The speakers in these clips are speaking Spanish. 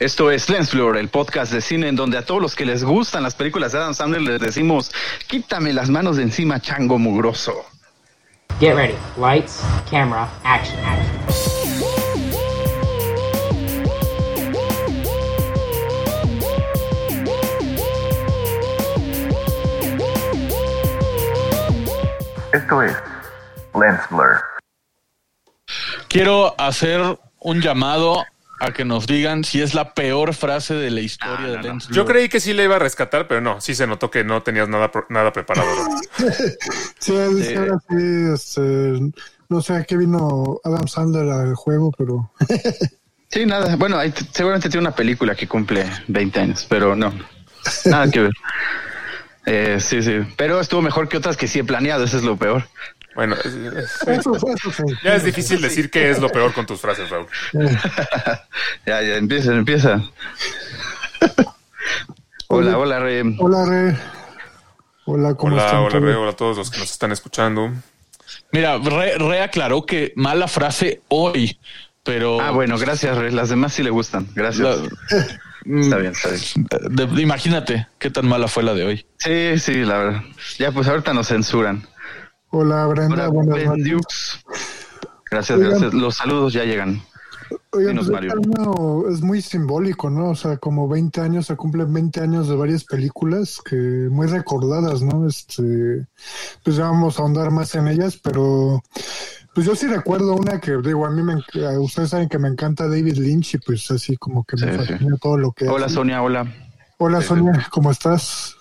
Esto es Lensflor, el podcast de cine en donde a todos los que les gustan las películas de Adam Sandler les decimos, quítame las manos de encima, chango mugroso. Get ready. Lights, camera, action, action. Esto es Lens Blur. Quiero hacer un llamado a que nos digan si es la peor frase de la historia de Lens Yo Blur. creí que sí le iba a rescatar, pero no, sí se notó que no tenías nada, nada preparado. Sí, ahora sí, este, no sé a qué vino Adam Sandler al juego, pero Sí, nada, bueno, t- seguramente tiene una película que cumple 20 años, pero no, nada que ver. Eh, sí, sí, pero estuvo mejor que otras que sí he planeado, eso es lo peor. Bueno, es- es- eso, eso sí. ya es difícil decir qué es lo peor con tus frases, Raúl. ya, ya, empieza, empieza. hola, hola, Re. Hola, Re. Hola, ¿cómo Hola, están? hola? Re, hola a todos los que nos están escuchando. Mira, re, Re aclaró que mala frase hoy, pero Ah, bueno, gracias, Re. Las demás sí le gustan, gracias. Está bien, está bien. de- imagínate qué tan mala fue la de hoy. Sí, sí, la verdad. Ya, pues ahorita nos censuran. Hola, Brenda. Hola, buenas Ben noches. Dukes. Gracias, Oigan. gracias. Los saludos ya llegan. Oigan, pues Mario. es muy simbólico, ¿no? O sea, como 20 años, se cumplen 20 años de varias películas que muy recordadas, ¿no? Este, pues ya vamos a ahondar más en ellas, pero pues yo sí recuerdo una que, digo, a mí me, ustedes saben que me encanta David Lynch y pues así como que me Sí, sí. fascina todo lo que Hola, hace. Sonia, hola. Hola Sonia, ¿cómo estás?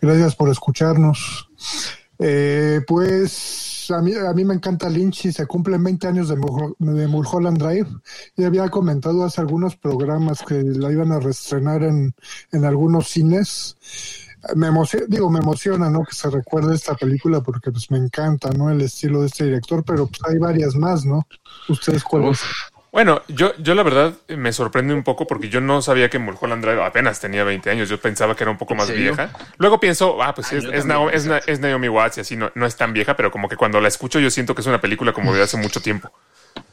Gracias por escucharnos. Eh, pues a mí, a mí me encanta Lynch y se cumplen 20 años de, Mul- de Mulholland Drive. Y había comentado hace algunos programas que la iban a reestrenar en, en algunos cines. Me digo, me emociona, ¿no? Que se recuerde esta película porque pues me encanta, ¿no? El estilo de este director, pero pues hay varias más, ¿no? ¿Ustedes cuáles? Bueno, yo, yo la verdad me sorprende un poco porque yo no sabía que Mulholland Drive apenas tenía 20 años. Yo pensaba que era un poco más vieja. Luego pienso, ah, pues sí, Ah, es, es, también Nao- es, Naomi Watts y así no, no es tan vieja, pero como que cuando la escucho yo siento que es una película como de hace mucho tiempo.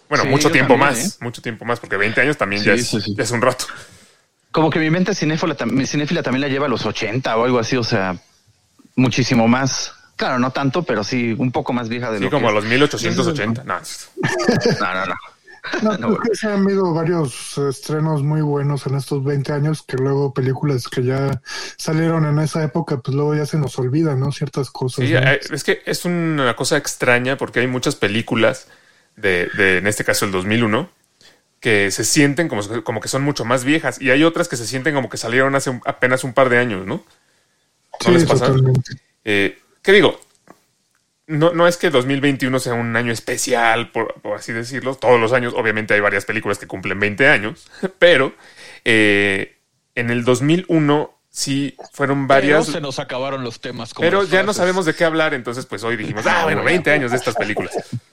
Bueno, Sí, mucho tiempo también, más, ¿eh? mucho tiempo más, porque 20 años también Sí, ya, es, ya un rato. Como que mi mente cinéfila, mi cinéfila también la lleva a los 80 o algo así, o sea, muchísimo más. Claro, no tanto, pero sí un poco más vieja de Sí, lo como a los 1880. No. No, no, no. No, No, creo que se han habido varios estrenos muy buenos en estos 20 años que luego películas que ya salieron en esa época, pues luego ya se nos olvidan, ¿no? Ciertas cosas. Sí, ¿no? eh, es que es una cosa extraña porque hay muchas películas de, de, en este caso el 2001 que se sienten como, como que son mucho más viejas y hay otras que se sienten como que salieron hace apenas un par de años, ¿no? ¿No Sí, les pasa? totalmente. Eh, ¿Qué digo? No, no es que 2021 sea un año especial, por, por así decirlo. Todos los años, obviamente, hay varias películas que cumplen 20 años, pero eh, en el 2001 sí fueron varias. Pero se nos acabaron los temas. como Pero ya no sabemos de qué hablar, entonces pues hoy dijimos, ah, bueno, 20 años de estas películas.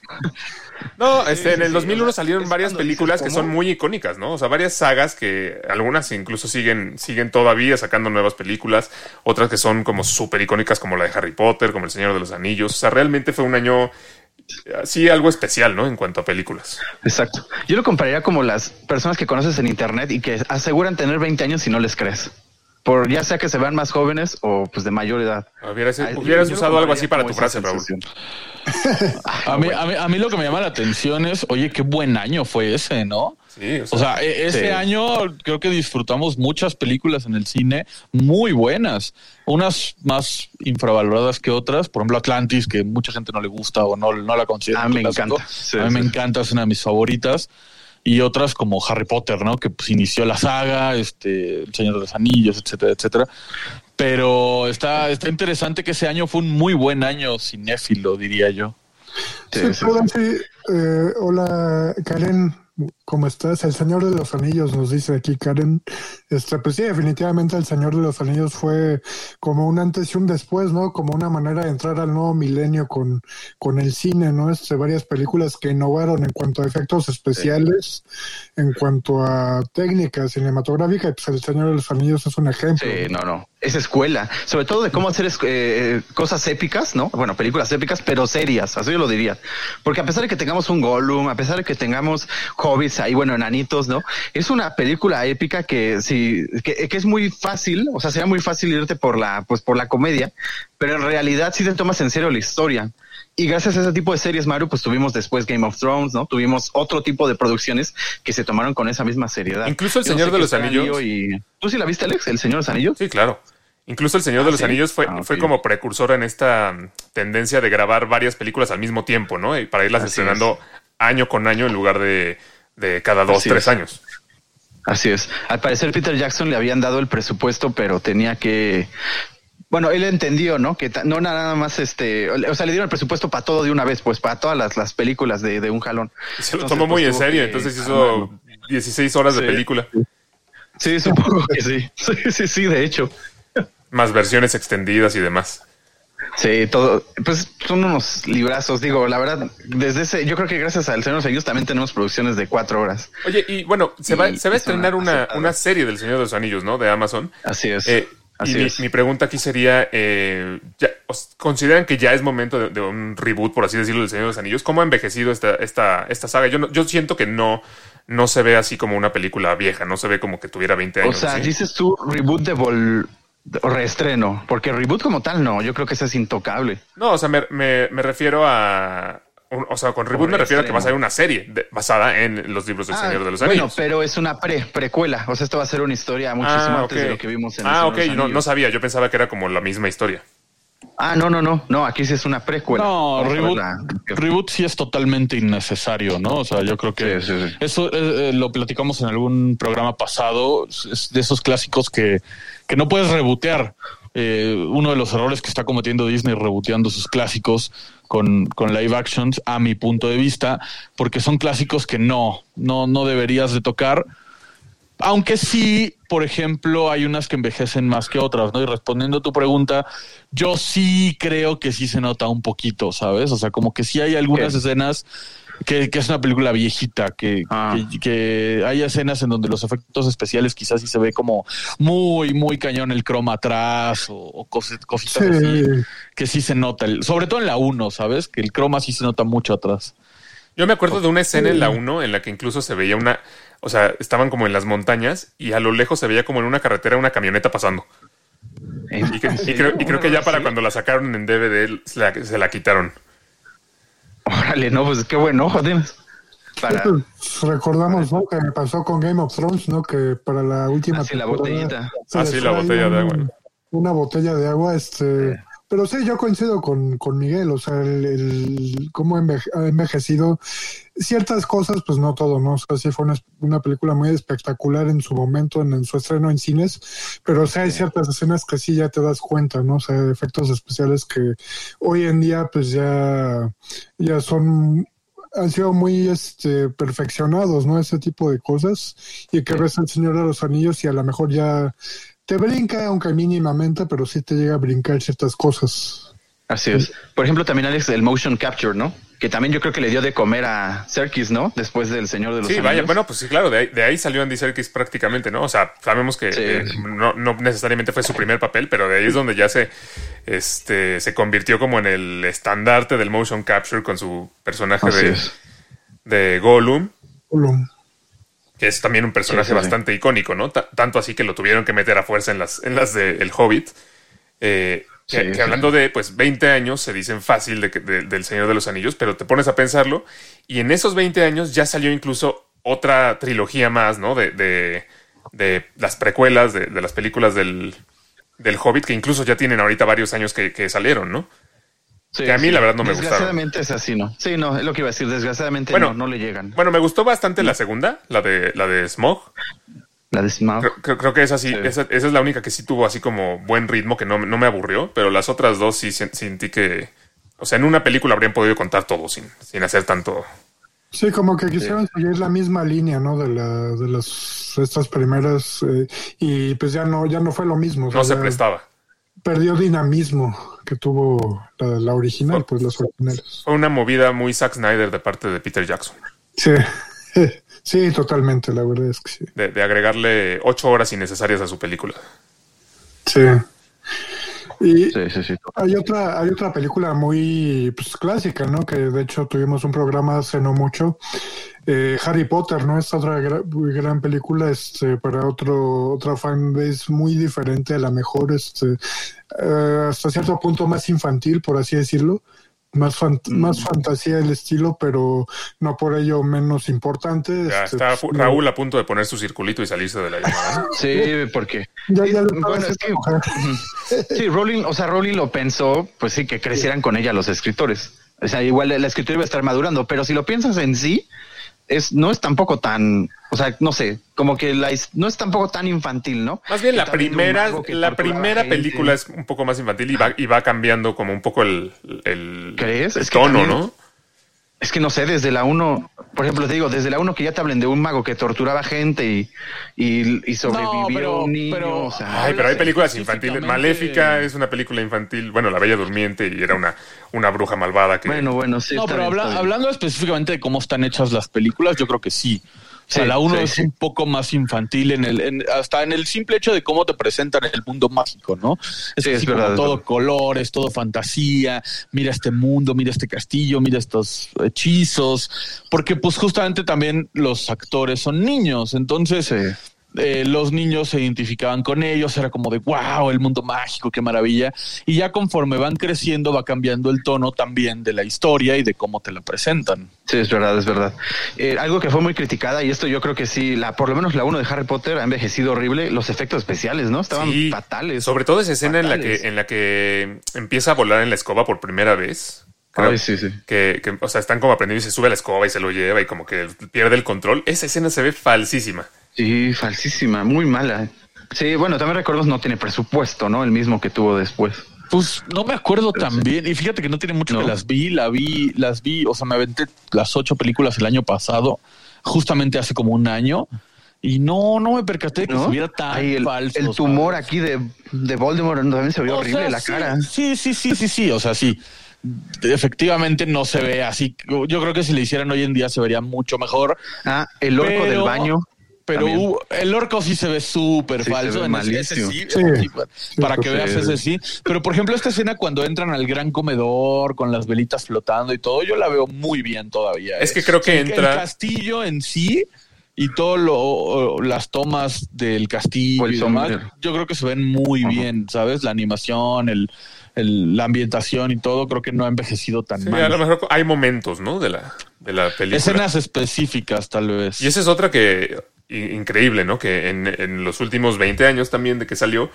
No, este, en el 2001 salieron varias películas que son muy icónicas, ¿no? O sea, varias sagas que algunas incluso siguen, siguen todavía sacando nuevas películas, otras que son como súper icónicas como la de Harry Potter, como El Señor de los Anillos. O sea, realmente fue un año, eh, sí, algo especial, ¿no? En cuanto a películas. Exacto. Yo lo compararía como las personas que conoces en internet y que aseguran tener 20 años y no les crees. Por ya sea que se vean más jóvenes o pues de mayor edad. Hubieras, Ay, yo- hubieras yo lo usado algo así para tu frase, Raúl. A mí, a, mí, a mí lo que me llama la atención es, oye, qué buen año fue ese, ¿no? Sí, o sea, O sea, e- ese Sí. año creo que disfrutamos muchas películas en el cine muy buenas, unas más infravaloradas que otras, por ejemplo Atlantis, que mucha gente no le gusta o no, no la considera. Ah, un me clásico. encanta. Sí, a mí me encanta, es una de mis favoritas. Y otras como Harry Potter, ¿no? Que pues inició la saga, este, El Señor de los Anillos, etcétera, etcétera. Pero está, está interesante que ese año fue un muy buen año cinéfilo, diría yo. Sí, Sí, sí, perdón, sí. Eh, hola, Karen, ¿cómo estás? El Señor de los Anillos nos dice aquí Karen. Este, pues sí, definitivamente el Señor de los Anillos fue como un antes y un después, ¿no? Como una manera de entrar al nuevo milenio con, con el cine, ¿no? Este, varias películas que innovaron en cuanto a efectos especiales, en cuanto a técnica cinematográfica, y pues el Señor de los Anillos es un ejemplo. Sí, no, no. Es escuela. Sobre todo de cómo hacer es- eh, cosas épicas, ¿no? Bueno, películas épicas, pero serias. Así yo lo diría. Porque a pesar de que tengamos un Gollum, a pesar de que tengamos hobbits ahí bueno, enanitos, ¿no? Es una película épica que sí, que, que es muy fácil, o sea, sería muy fácil irte por la, pues por la comedia, pero en realidad sí te tomas en serio la historia. Y gracias a ese tipo de series, Mario, pues tuvimos después Game of Thrones, ¿no? Tuvimos otro tipo de producciones que se tomaron con esa misma seriedad. Incluso El no Señor sé de los Anillos. Y... ¿Tú sí la viste, Alex? ¿El Señor de los Anillos? Sí, claro. Incluso El Señor Ah, de los ¿sí? Anillos fue, Ah, fue como precursor en esta mm, tendencia de grabar varias películas al mismo tiempo, ¿no? Y para irlas Así estrenando año con año en lugar de, de cada dos, Así tres es. años. Así es. Al parecer Peter Jackson le habían dado el presupuesto, pero tenía que... Bueno, él entendió, ¿no? Que no nada más este... O sea, le dieron el presupuesto para todo de una vez, pues para todas las, las películas de, de un jalón. Se lo Entonces, tomó muy pues, en serio, que entonces hizo armarlo. 16 horas de película, Sí, supongo que sí. Sí, sí, sí, de hecho. más versiones extendidas y demás. Sí, todo, pues son unos librazos, digo, la verdad, desde ese, yo creo que gracias al Señor de los Anillos también tenemos producciones de cuatro horas. Oye, y bueno, se va, Y- se va a y estrenar una, una serie del Señor de los Anillos, ¿no? De Amazon. Así es. Eh, y así mi, es. mi pregunta aquí sería, eh, ya, ¿consideran que ya es momento de, de un reboot, por así decirlo, del Señor de los Anillos? ¿Cómo ha envejecido esta, esta, esta saga? Yo, no- yo siento que no, no se ve así como una película vieja, no se ve como que tuviera 20 O años. sea, ¿sí? dices tú reboot de vol o reestreno, porque reboot como tal no, yo creo que ese es intocable. No, o sea, me, me- me refiero a... o sea, con reboot me refiero a que va a ser una serie de- basada en los libros del Ah, Señor de los bueno, Anillos. pero es una pre precuela, o sea, esto va a ser una historia muchísimo ah, antes de lo que vimos en El Ah, Señor ok, no, no sabía, yo pensaba que era como la misma historia. Ah, no, no, no, no, aquí sí es una precuela. No, reboot, reboot sí es totalmente innecesario, ¿no? O sea, yo creo que Sí, sí, sí. eso eh, eh, lo platicamos en algún programa pasado, es de esos clásicos que, que no puedes rebotear. Eh, uno de los errores que está cometiendo Disney reboteando sus clásicos con, con live actions, a mi punto de vista, porque son clásicos que no, no, no deberías de tocar. Aunque sí, por ejemplo, hay unas que envejecen más que otras, ¿no? Y respondiendo a tu pregunta, yo sí creo que sí se nota un poquito, ¿sabes? O sea, como que sí hay algunas ¿Qué? escenas que, que es una película viejita, que, Ah. que, que hay escenas en donde los efectos especiales quizás sí se ve como muy, muy cañón el croma atrás o, o cos- cositas Sí. así, que sí se nota, el- sobre todo en la 1, ¿sabes? Que el croma sí se nota mucho atrás. Yo me acuerdo de una escena en la 1 en la que incluso se veía una, o sea, estaban como en las montañas y a lo lejos se veía como en una carretera una camioneta pasando. Eh, Y, que- y creo, y creo que ya para cuando la sacaron en DVD se la, se la quitaron. Órale, no, pues qué buen ojo tienes. Para Pues, recordamos ¿no? que me pasó con Game of Thrones, ¿no? Que para la última así la temporada botellita. se Ah, la botella de agua. Una botella de agua, este. Pero sí, yo coincido con, con Miguel, o sea, el, el cómo enveje- ha envejecido ciertas cosas, pues no todo, ¿no? O sea, sí fue una, una película muy espectacular en su momento, en, en su estreno en cines, pero o sea, hay ciertas escenas que sí ya te das cuenta, ¿no? O sea, efectos especiales que hoy en día, pues ya, ya son han sido muy este, perfeccionados, ¿no? Ese tipo de cosas. Y que ves al Señor de los Anillos y a lo mejor ya te brinca, aunque mínimamente, pero sí te llega a brincar ciertas cosas. Así es. Por ejemplo, también Alex, el motion capture, ¿no? Que también yo creo que le dio de comer a Serkis, ¿no? Después del Señor de los Sí, Anillos. vaya, bueno, pues sí, claro, de ahí, de ahí salió Andy Serkis prácticamente, ¿no? O sea, sabemos que Sí. eh, no, no necesariamente fue su primer papel, pero de ahí es donde ya se, este, se convirtió como en el estandarte del motion capture con su personaje Así de, es. de Gollum. Gollum. Que es también un personaje Sí, sí, sí. bastante icónico, ¿no? Ta- tanto así que lo tuvieron que meter a fuerza en las, en las de El Hobbit. Eh, que, Sí, que sí. hablando de pues 20 años se dicen fácil de del Señor de los Anillos, pero te pones a pensarlo y en esos 20 años ya salió incluso otra trilogía más, ¿no? De, de, de las precuelas, de, de las películas del, del Hobbit, que incluso ya tienen ahorita varios años que, que salieron, ¿no? Sí, que a mí, la verdad, no me gustaron. Desgraciadamente es así, ¿no? Sí, no, es lo que iba a decir. Desgraciadamente Bueno, no, no le llegan. Bueno, me gustó bastante la segunda, la de, la de Smog. La de Smaug. Creo, creo- creo que esa sí, Sí. Esa, esa es la única que sí tuvo así como buen ritmo, que no, no me aburrió, pero las otras dos sí sen- sentí que, o sea, en una película habrían podido contar todo sin, sin hacer tanto. Sí, como que quisieron seguir la misma línea, ¿no? De, la, de las estas primeras eh, y pues ya no ya no fue lo mismo. o sea, No se ya prestaba. Perdió dinamismo que tuvo la, la original, pues las originales. Fue una movida muy Zack Snyder de parte de Peter Jackson, Sí, sí, totalmente, la verdad es que sí. de, de agregarle ocho horas innecesarias a su película. Sí. Y Sí, sí, sí. hay otra, hay otra película muy pues, clásica, ¿no? Que de hecho tuvimos un programa hace no mucho. Eh, Harry Potter, ¿no? Esta otra gran película, este, para otro, otra fanbase muy diferente, a la mejor, este, eh, hasta cierto punto más infantil, por así decirlo. Más, fan- Mm. más fantasía el estilo, pero no por ello menos importante. Ya este, está pues, Raúl a punto de poner su circulito y salirse de la llamada. ¿no? Sí, porque Ya, Sí, ya lo estaba bueno, es que- sí, Rowling, o sea, Rowling lo pensó, pues sí, que crecieran con ella los escritores. O sea, igual la escritura iba a estar madurando, pero si lo piensas en sí, es no es tampoco tan, o sea, no sé, como que la, no es tampoco tan infantil, ¿no? Más bien la primera, la primera película es un poco más infantil y va, y va cambiando como un poco el, el, ¿Crees? el Es que tono, también- ¿no? Es que no sé, desde la uno, por ejemplo, te digo, desde la uno que ya te hablen de un mago que torturaba gente y, y, y sobrevivió pero- un niño. pero- o sea, Ay, pero hay películas infantiles. Maléfica es una película infantil. Bueno, La Bella Durmiente y era una, una bruja malvada que. bueno, bueno, sí. no, está pero bien, habla- está bien. hablando específicamente de cómo están hechas las películas, yo creo que sí. O sea, Sí, la uno sí, es sí. un poco más infantil en el, en- hasta en el simple hecho de cómo te presentan el mundo mágico, ¿no? Es Sí, es así verdad, como es todo verdad. colores, todo fantasía. Mira este mundo, mira este castillo, mira estos hechizos, porque pues justamente también los actores son niños, entonces. Eh, los niños se identificaban con ellos, era como de wow, el mundo mágico, qué maravilla. Y ya conforme van creciendo, va cambiando el tono también de la historia y de cómo te la presentan. Sí, es verdad, es verdad. Eh, algo que fue muy criticada, y esto yo creo que sí, la, por lo menos la uno de Harry Potter ha envejecido horrible, los efectos especiales, ¿no? Estaban Sí, fatales. Sobre todo esa escena en la, que, en la que empieza a volar en la escoba por primera vez. Creo Ay, sí, sí. Que, que, o sea, están como aprendiendo y se sube a la escoba y se lo lleva y como que pierde el control. Esa escena se ve falsísima. Sí, falsísima, muy mala. Sí, bueno, también recuerdo no tiene presupuesto, ¿no? El mismo que tuvo después. Pues no me acuerdo tan bien. Y fíjate que no tiene mucho ¿No? que las vi, la vi, las vi, o sea, me aventé las ocho películas el año pasado, justamente hace como un año. Y no, no me percaté que ¿No? se viera tan Ay, el, falso. el tumor ¿sabes? aquí de, de Voldemort también se vio O horrible sea, la sí, cara. Sí, sí, sí, sí, sí. O sea, sí. Efectivamente no se ve así. Yo creo que si le hicieran hoy en día se vería mucho mejor. Ah, el orco Pero- del baño. Pero hubo- el orco sí se ve súper Sí, se falso. ve en ese- sí, Sí. ese sí, para que veas ese sí. Pero por ejemplo, esta escena cuando entran al gran comedor con las velitas flotando y todo, yo la veo muy bien todavía. Es ¿eh? que creo que El- entra- El castillo en sí y todo lo las tomas del castillo el y demás, yo creo que se ven muy bien, ¿sabes? La animación, el, el- la ambientación y todo, creo que no ha envejecido tan Sí, mal. a lo mejor hay momentos, ¿no? De la, de la película. Escenas específicas, tal vez. Y esa es otra que increíble, ¿no? Que en, en los últimos 20 años también de que salió,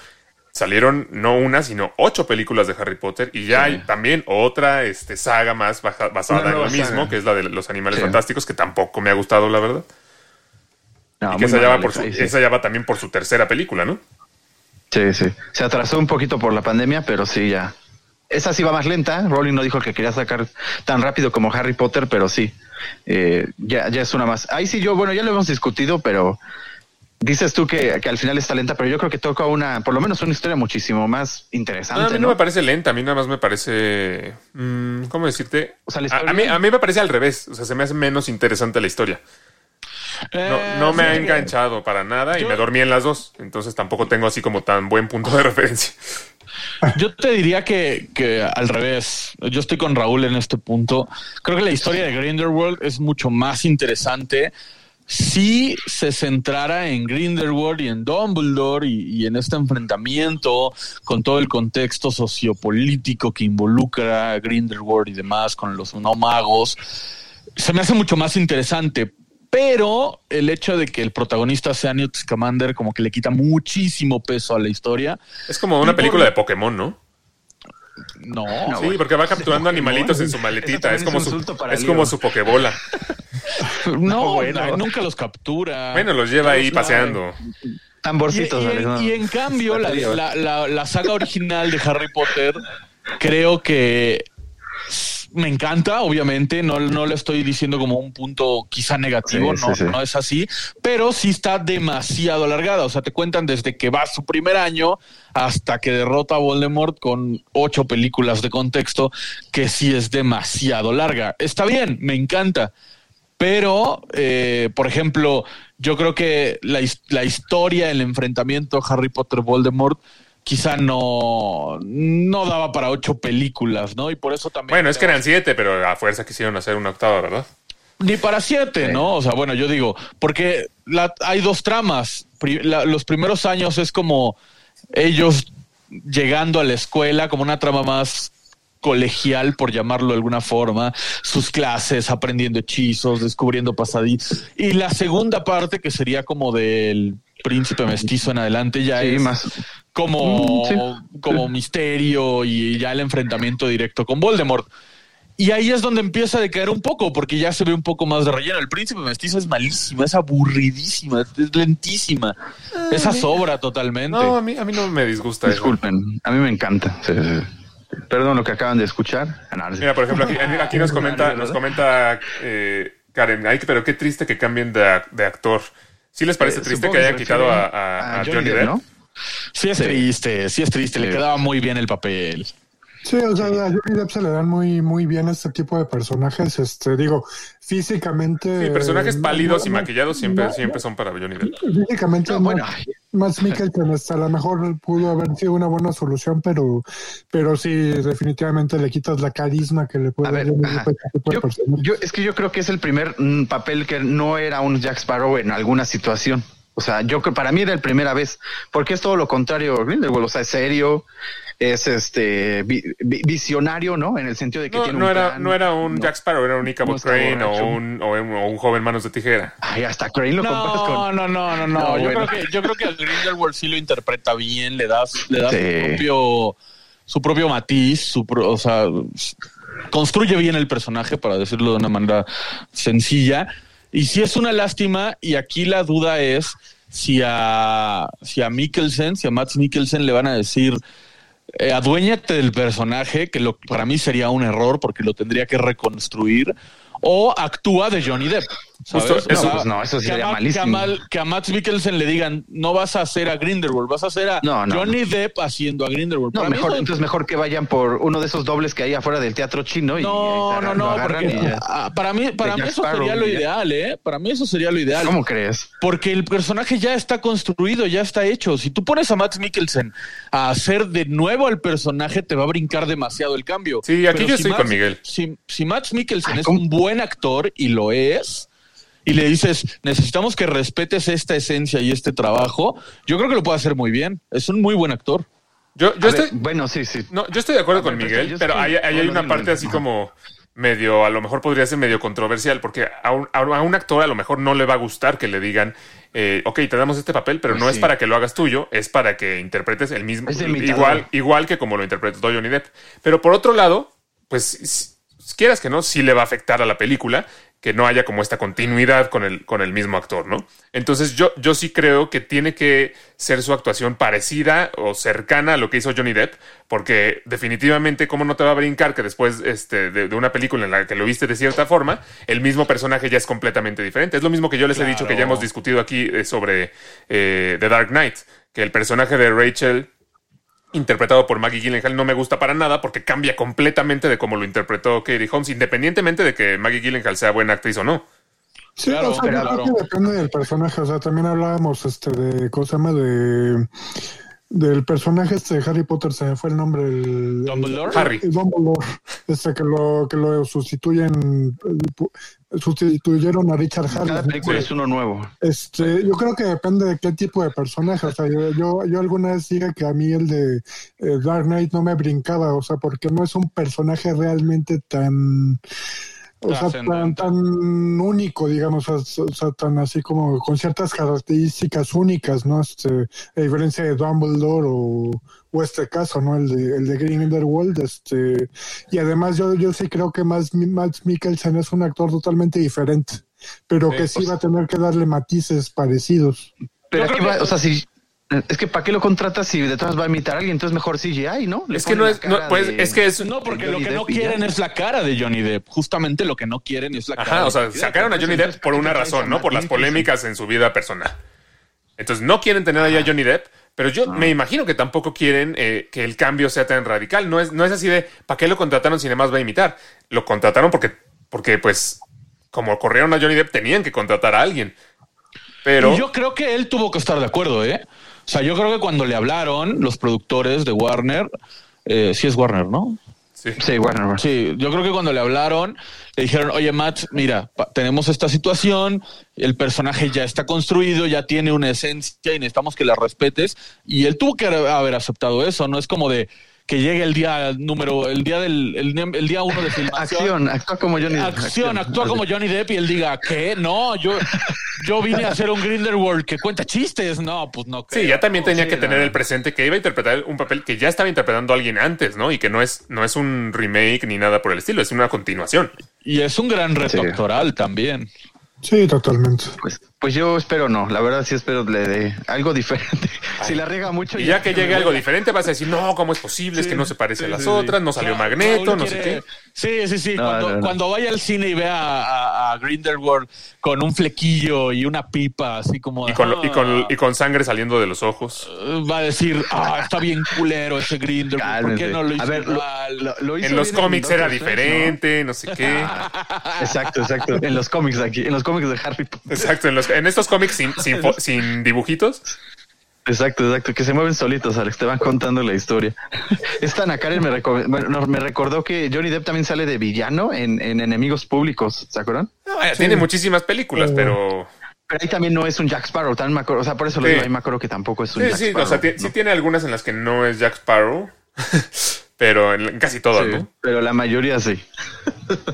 salieron no una, sino ocho películas de Harry Potter y ya Sí. hay también otra este, saga más baja- basada en lo mismo, saga. que es la de los animales Sí. fantásticos, que tampoco me ha gustado, la verdad. No, y que esa ya, va por su- ahí sí. esa ya va también por su tercera película, ¿no? Sí, sí. Se atrasó un poquito por la pandemia, pero sí, ya. Esa sí va más lenta. Rowling no dijo que quería sacar tan rápido como Harry Potter, pero sí. Eh, ya, ya es una más. Ahí sí, yo, bueno, ya lo hemos discutido, pero dices tú que, que al final está lenta, pero yo creo que toca una, por lo menos una historia muchísimo más No, interesante. a mí no, ¿no? me parece lenta, a mí nada más me parece... mm, ¿Cómo decirte? O sea, la a, a mí, a mí me parece al revés, o sea, se me hace menos interesante la historia. No, Eh, no me ha enganchado para nada y Yo- me dormí en las dos, entonces tampoco tengo así como tan buen punto de referencia. Yo te diría que, que al revés. Yo estoy con Raúl en este punto. Creo que la historia de Grindelwald es mucho más interesante si se centrara en Grindelwald y en Dumbledore y, en este enfrentamiento con todo el contexto sociopolítico que involucra a Grindelwald y demás con los no magos. Se me hace mucho más interesante. Pero el hecho de que el protagonista sea Newt Scamander como que le quita muchísimo peso a la historia. Es como una Y película por- de Pokémon, ¿no? No, sí, porque va capturando animalitos en su maletita. Es como es su, es como su Pokébola. No, bueno. nunca los captura. Bueno, los lleva ahí paseando. Y, Tamborcitos, y Alex, en, y en cambio, la, Batería, la- la- la saga original de Harry Potter, creo que me encanta, obviamente. No, no le estoy diciendo como un punto quizá negativo, Sí, no, sí, sí. no es así, pero sí está demasiado alargada. O sea, te cuentan desde que va su primer año hasta que derrota a Voldemort con ocho películas de contexto, que sí es demasiado larga. Está bien, me encanta. Pero, eh, por ejemplo, yo creo que la, la historia, el enfrentamiento Harry Potter-Voldemort quizá no, no daba para ocho películas, ¿no? Y por eso también. Bueno, es que eran siete, pero a fuerza quisieron hacer una octava, ¿verdad? Ni para siete, ¿no? O sea, bueno, yo digo, porque la- hay dos tramas. Pri- la- los primeros años es como ellos llegando a la escuela, como una trama más colegial, por llamarlo de alguna forma, sus clases, aprendiendo hechizos, descubriendo pasadizos. Y la segunda parte, que sería como del príncipe mestizo en adelante, ya Sí, es más. como, Mm, sí. como misterio y ya el enfrentamiento directo con Voldemort. Y ahí es donde empieza a decaer un poco, porque ya se ve un poco más de relleno. El príncipe mestizo es malísima, es aburridísima, es lentísima. Esa sobra totalmente. No, a mí, a mí no me disgusta eso. Disculpen, a mí me encanta. Sí, sí, sí. Perdón lo que acaban de escuchar. Ah, no, no sé. Mira, por ejemplo, aquí, aquí nos comenta, nos comenta eh, Karen, ay, pero qué triste que cambien de, de actor. ¿Sí les parece Eh, triste que hayan se quitado a, refieren a- a Johnny Depp? ¿no? Sí es Sí. triste, sí es triste. Le quedaba muy bien el papel. Sí, o sea, a Johnny Depp se le dan muy, muy bien este tipo de personajes. Este, digo, físicamente. Sí, personajes pálidos y maquillados siempre, no- siempre son para Johnny Depp. Físicamente, No, no, bueno. Max Mikkelsen hasta a lo mejor pudo haber sido una buena solución, pero, pero sí, definitivamente le quitas la carisma que le puede A ver, dar Johnny ajá. Depp a este tipo de Yo, personajes. yo- es que yo creo que es el primer mm, papel que no era un Jack Sparrow en alguna situación. O sea, yo creo para mí era el primera vez, porque es todo lo contrario. Grindelwald, o sea, es serio, es este vi- vi- visionario, ¿no? En el sentido de que No, tiene no un era, plan. no era un No. Jack Sparrow, era un Ichabod Crane o un, o, un, o un joven manos de tijera. Ay, hasta Crane lo comparas No, con. no, no, no, no. No, yo, bueno. creo que, yo creo que al Grindelwald sí lo interpreta bien, le das, le das Sí. su propio, su propio matiz, su pro- o sea, construye bien el personaje, para decirlo de una manera sencilla. Y sí es una lástima, y aquí la duda es si a, si a Mikkelsen, si a Max Mikkelsen le van a decir eh, aduéñate del personaje, que lo, para mí sería un error porque lo tendría que reconstruir, o actúa de Johnny Depp. ¿sabes? Justo, O eso- sea, pues no, eso que sería malísimo. Que a, Mal- que a Max Mikkelsen le digan, no vas a hacer a Grindelwald, vas a hacer a No, no, Johnny Depp haciendo a Grindelwald. No, mejor, eso- entonces mejor que vayan por uno de esos dobles que hay afuera del teatro chino. Y no, no, no, porque y ya. para mí, para mí eso Sparrow, sería lo ya. ideal, ¿eh? Para mí eso sería lo ideal. ¿Cómo crees? Porque el personaje ya está construido, ya está hecho. Si tú pones a Max Mikkelsen a hacer de nuevo al personaje, te va a brincar demasiado el cambio. Sí, aquí Pero yo si estoy Max- con Miguel. Si, si Max Mikkelsen Ay, es un buen actor y lo es, y le dices, necesitamos que respetes esta esencia y este trabajo, yo creo que lo puede hacer muy bien. Es un muy buen actor. Yo, yo A ver, estoy, bueno, sí, sí. no, yo estoy de acuerdo A con ver, Miguel, pero ahí, hay una parte así como medio, a lo mejor podría ser medio controversial, porque a un, a actor a lo mejor no le va a gustar que le digan, eh, ok, te damos este papel, pero Pues no es para que lo hagas tuyo, es para que interpretes el mismo, igual, igual que como lo interpretó Johnny Depp. Pero por otro lado, pues quieras que no, sí le va a afectar a la película que no haya como esta continuidad con el, con el mismo actor, ¿no? Entonces yo, yo sí creo que tiene que ser su actuación parecida o cercana a lo que hizo Johnny Depp, porque definitivamente cómo no te va a brincar que después este, de, de una película en la que lo viste de cierta forma, el mismo personaje ya es completamente diferente. Es lo mismo que yo les he dicho que ya hemos discutido aquí eh, sobre eh, The Dark Knight, que el personaje de Rachel interpretado por Maggie Gyllenhaal no me gusta para nada porque cambia completamente de cómo lo interpretó Katie Holmes, independientemente de que Maggie Gyllenhaal sea buena actriz o no. Sí, Claro, o sea, claro. depende del personaje. O sea, también hablábamos este de, ¿cómo se llama? De, del personaje este de Harry Potter, se me fue el nombre. El, Dumbledore. el- Harry. el Dumbledore. Este que lo, que lo sustituyen, sustituyeron a Richard Cada Harris. película Sí. es uno nuevo. Este, yo creo que depende de qué tipo de personaje. O sea, yo, yo, yo alguna vez diga que a mí el de eh, Dark Knight no me brincaba, o sea, porque no es un personaje realmente tan, o sea, tan, tan único, digamos, o sea, tan así como con ciertas características únicas, ¿no? Este, a diferencia de Dumbledore o, o este caso, ¿no? El de, el de Grindelwald, este, y además yo, yo sí creo que más Max Mikkelsen es un actor totalmente diferente, pero Sí, que sí pues- va a tener que darle matices parecidos. Pero aquí va, que- o sea, si. Es que ¿para qué lo contratas si detrás va a imitar a alguien? Entonces mejor CGI, ¿no? Le Es que no es, no, cara pues de- es que es, No, porque de lo que no ya. quieren es la cara de Johnny Depp. Justamente lo que no quieren es la cara. Ajá, de o sea, Depp. sacaron a Johnny Depp por una razón, ¿no? Por las polémicas en su vida personal. Entonces no quieren tener ahí a Johnny Depp, pero yo me imagino que tampoco quieren eh, que el cambio sea tan radical. No es, no es así de, ¿para qué lo contrataron si nada más va a imitar? Lo contrataron porque, porque pues, como corrieron a Johnny Depp, tenían que contratar a alguien. Pero... Y yo creo que él tuvo que estar de acuerdo, ¿eh? O sea, yo creo que cuando le hablaron los productores de Warner, eh, sí es Warner, ¿no? Sí. Sí, Warner. Sí, yo creo que cuando le hablaron, le dijeron, oye, Matt, mira, pa- tenemos esta situación, el personaje ya está construido, ya tiene una esencia y necesitamos que la respetes. Y él tuvo que haber aceptado eso, no es como de que llegue el día número, el día del, el, el día uno de filmación. Acción, actúa como Johnny Depp. Acción, actúa como Johnny Depp y él diga, ¿qué? No, yo, yo vine a hacer un Grindelwald que cuenta chistes. No, pues no. Sí, creo. ya también tenía sí, que tener el presente que iba a interpretar un papel que ya estaba interpretando alguien antes, ¿no? Y que no es, no es un remake ni nada por el estilo, es una continuación. Y es un gran reto Sí. actoral también. Sí, totalmente. Pues, pues yo espero no, la verdad sí espero le dé algo diferente. si la riega mucho. Y ya que llegue algo diferente, vas a decir, no, ¿cómo es posible? es que no se parece a las sí, otras, no salió Claro, Magneto, no sé qué. Sí, sí, sí. No, cuando, no, no. cuando vaya al cine y vea a, a- a Grindelwald con un flequillo y una pipa, así como. Y con, lo- y, con, y con sangre saliendo de los ojos. Va a decir, ah, está bien culero ese Grindelwald. ¿Por qué no lo hizo A ver, lo- igual? lo- lo hizo En los cómics era diferente, no sé qué. Exacto, exacto. En los cómics de aquí, en los cómics de Harry Potter. Exacto, en, los- en estos cómics sin, sin, fo- sin dibujitos. Exacto, exacto, que se mueven solitos, Alex, te van contando la historia. Esta Ana Karen me, reco- bueno, no, me recordó que Johnny Depp también sale de villano en, en Enemigos Públicos, ¿se acuerdan? No, eh, Tiene muchísimas películas, pero... Pero ahí también no es un Jack Sparrow, también me acuerdo, o sea, por eso lo Sí. digo, ahí me acuerdo que tampoco es un Sí, Jack sí, Sparrow. o sea, ¿no? sí tiene algunas en las que no es Jack Sparrow, pero en, casi todas, Sí, ¿no? pero la mayoría sí.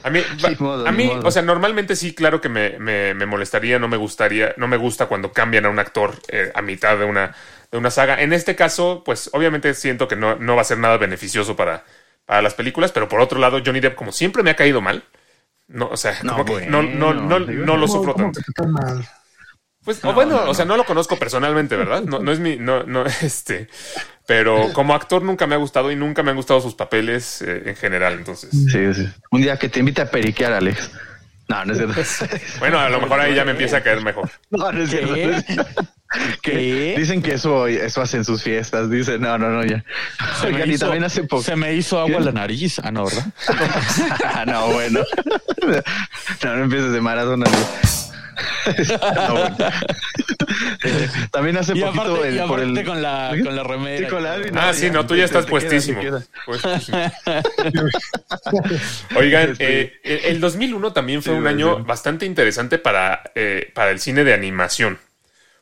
A mí, modo, a mí o sea, normalmente sí, claro que me, me, me molestaría, no me gustaría, no me gusta cuando cambian a un actor eh, a mitad de una, de una saga. En este caso, pues obviamente siento que no, no va a ser nada beneficioso para, para las películas, pero por otro lado, Johnny Depp, como siempre me ha caído mal, no, o sea, No, como que no, bueno, no, no, digo, no lo ¿Cómo- sufro tanto. mal? Pues, o bueno, o sea, no lo conozco personalmente, ¿verdad? No, no es mi, no, no, este, pero como actor nunca me ha gustado y nunca me han gustado sus papeles eh, en general, entonces. Sí, sí. Un día que te invite a periquear, Alex. No, no es cierto. Bueno, a lo mejor ahí ya me empieza a caer mejor. No, no es cierto. Que ¿Qué? Dicen que eso, eso hacen sus fiestas. Dicen, no, no, no, ya. Se me, Oigan, y hizo, también hace poco. se me hizo agua ¿Qué? la nariz. Ah, no, ¿verdad? Ah, no, bueno. No, no empieces de. No. Eh, También hace Y poquito aparte, el, y por el con la, con la remera. Sí, con la- Ah, sí, no, tú ya te- estás puestísimo. queda. Puestísimo. Oigan, eh, el, el 2001 también fue Sí, un año bastante interesante para, eh, para el cine de animación.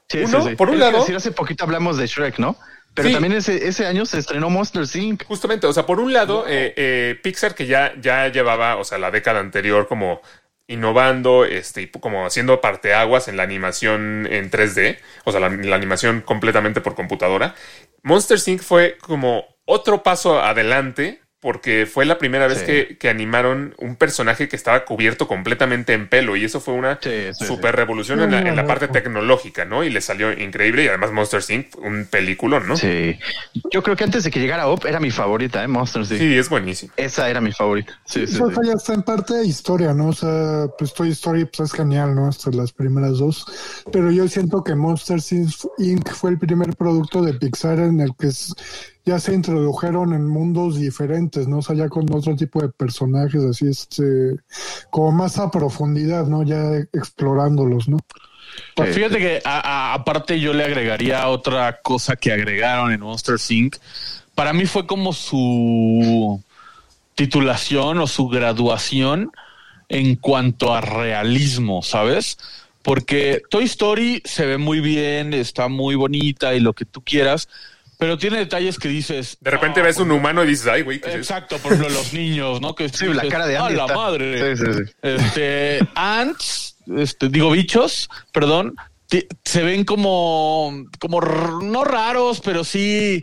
Sí, Uno, sí, sí. por un Es lado- decir, hace poquito hablamos de Shrek, ¿no? Pero Sí. también ese, ese año se estrenó Monster Inc. Justamente, o sea, por un lado, eh, eh, Pixar que ya, ya llevaba, o sea, la década anterior como innovando, este, y como haciendo parteaguas en la animación en 3D, o sea, la, animación completamente por computadora. Monster Inc. fue como otro paso adelante porque fue la primera vez Sí. que, que animaron un personaje que estaba cubierto completamente en pelo y eso fue una Sí, sí, super revolución en, la, en la Sí. parte tecnológica, ¿no? Y le salió increíble y además Monster Inc. un película, ¿no? Sí. Yo creo que antes de que llegara Up era mi favorita, ¿eh? Monster Inc. Sí, es buenísimo. Esa era mi favorita. Sí, sí, sí. ya está en parte de historia, ¿no? O sea, pues Toy Story pues, es genial, ¿no? Hasta las primeras dos. Pero yo siento que Monster Inc. fue el primer producto de Pixar en el que es- ya se introdujeron en mundos diferentes, ¿no? O sea, ya con otro tipo de personajes, así, este, como más a profundidad, ¿no? Ya explorándolos, ¿no? Pues fíjate que a- a- aparte yo le agregaría otra cosa que agregaron en Monster Inc. Para mí fue como su titulación o su graduación en cuanto a realismo, ¿sabes? Porque Toy Story se ve muy bien, está muy bonita y lo que tú quieras, pero tiene detalles que dices. De repente "Ah, ves un humano y dices, ay, güey, ¿qué es eso?". Exacto, por ejemplo, los niños, ¿no? Que Sí, la cara de "A Andy la está- madre. Sí, sí, sí. Este, ants, este, digo bichos, perdón, se ven como, como no raros, pero sí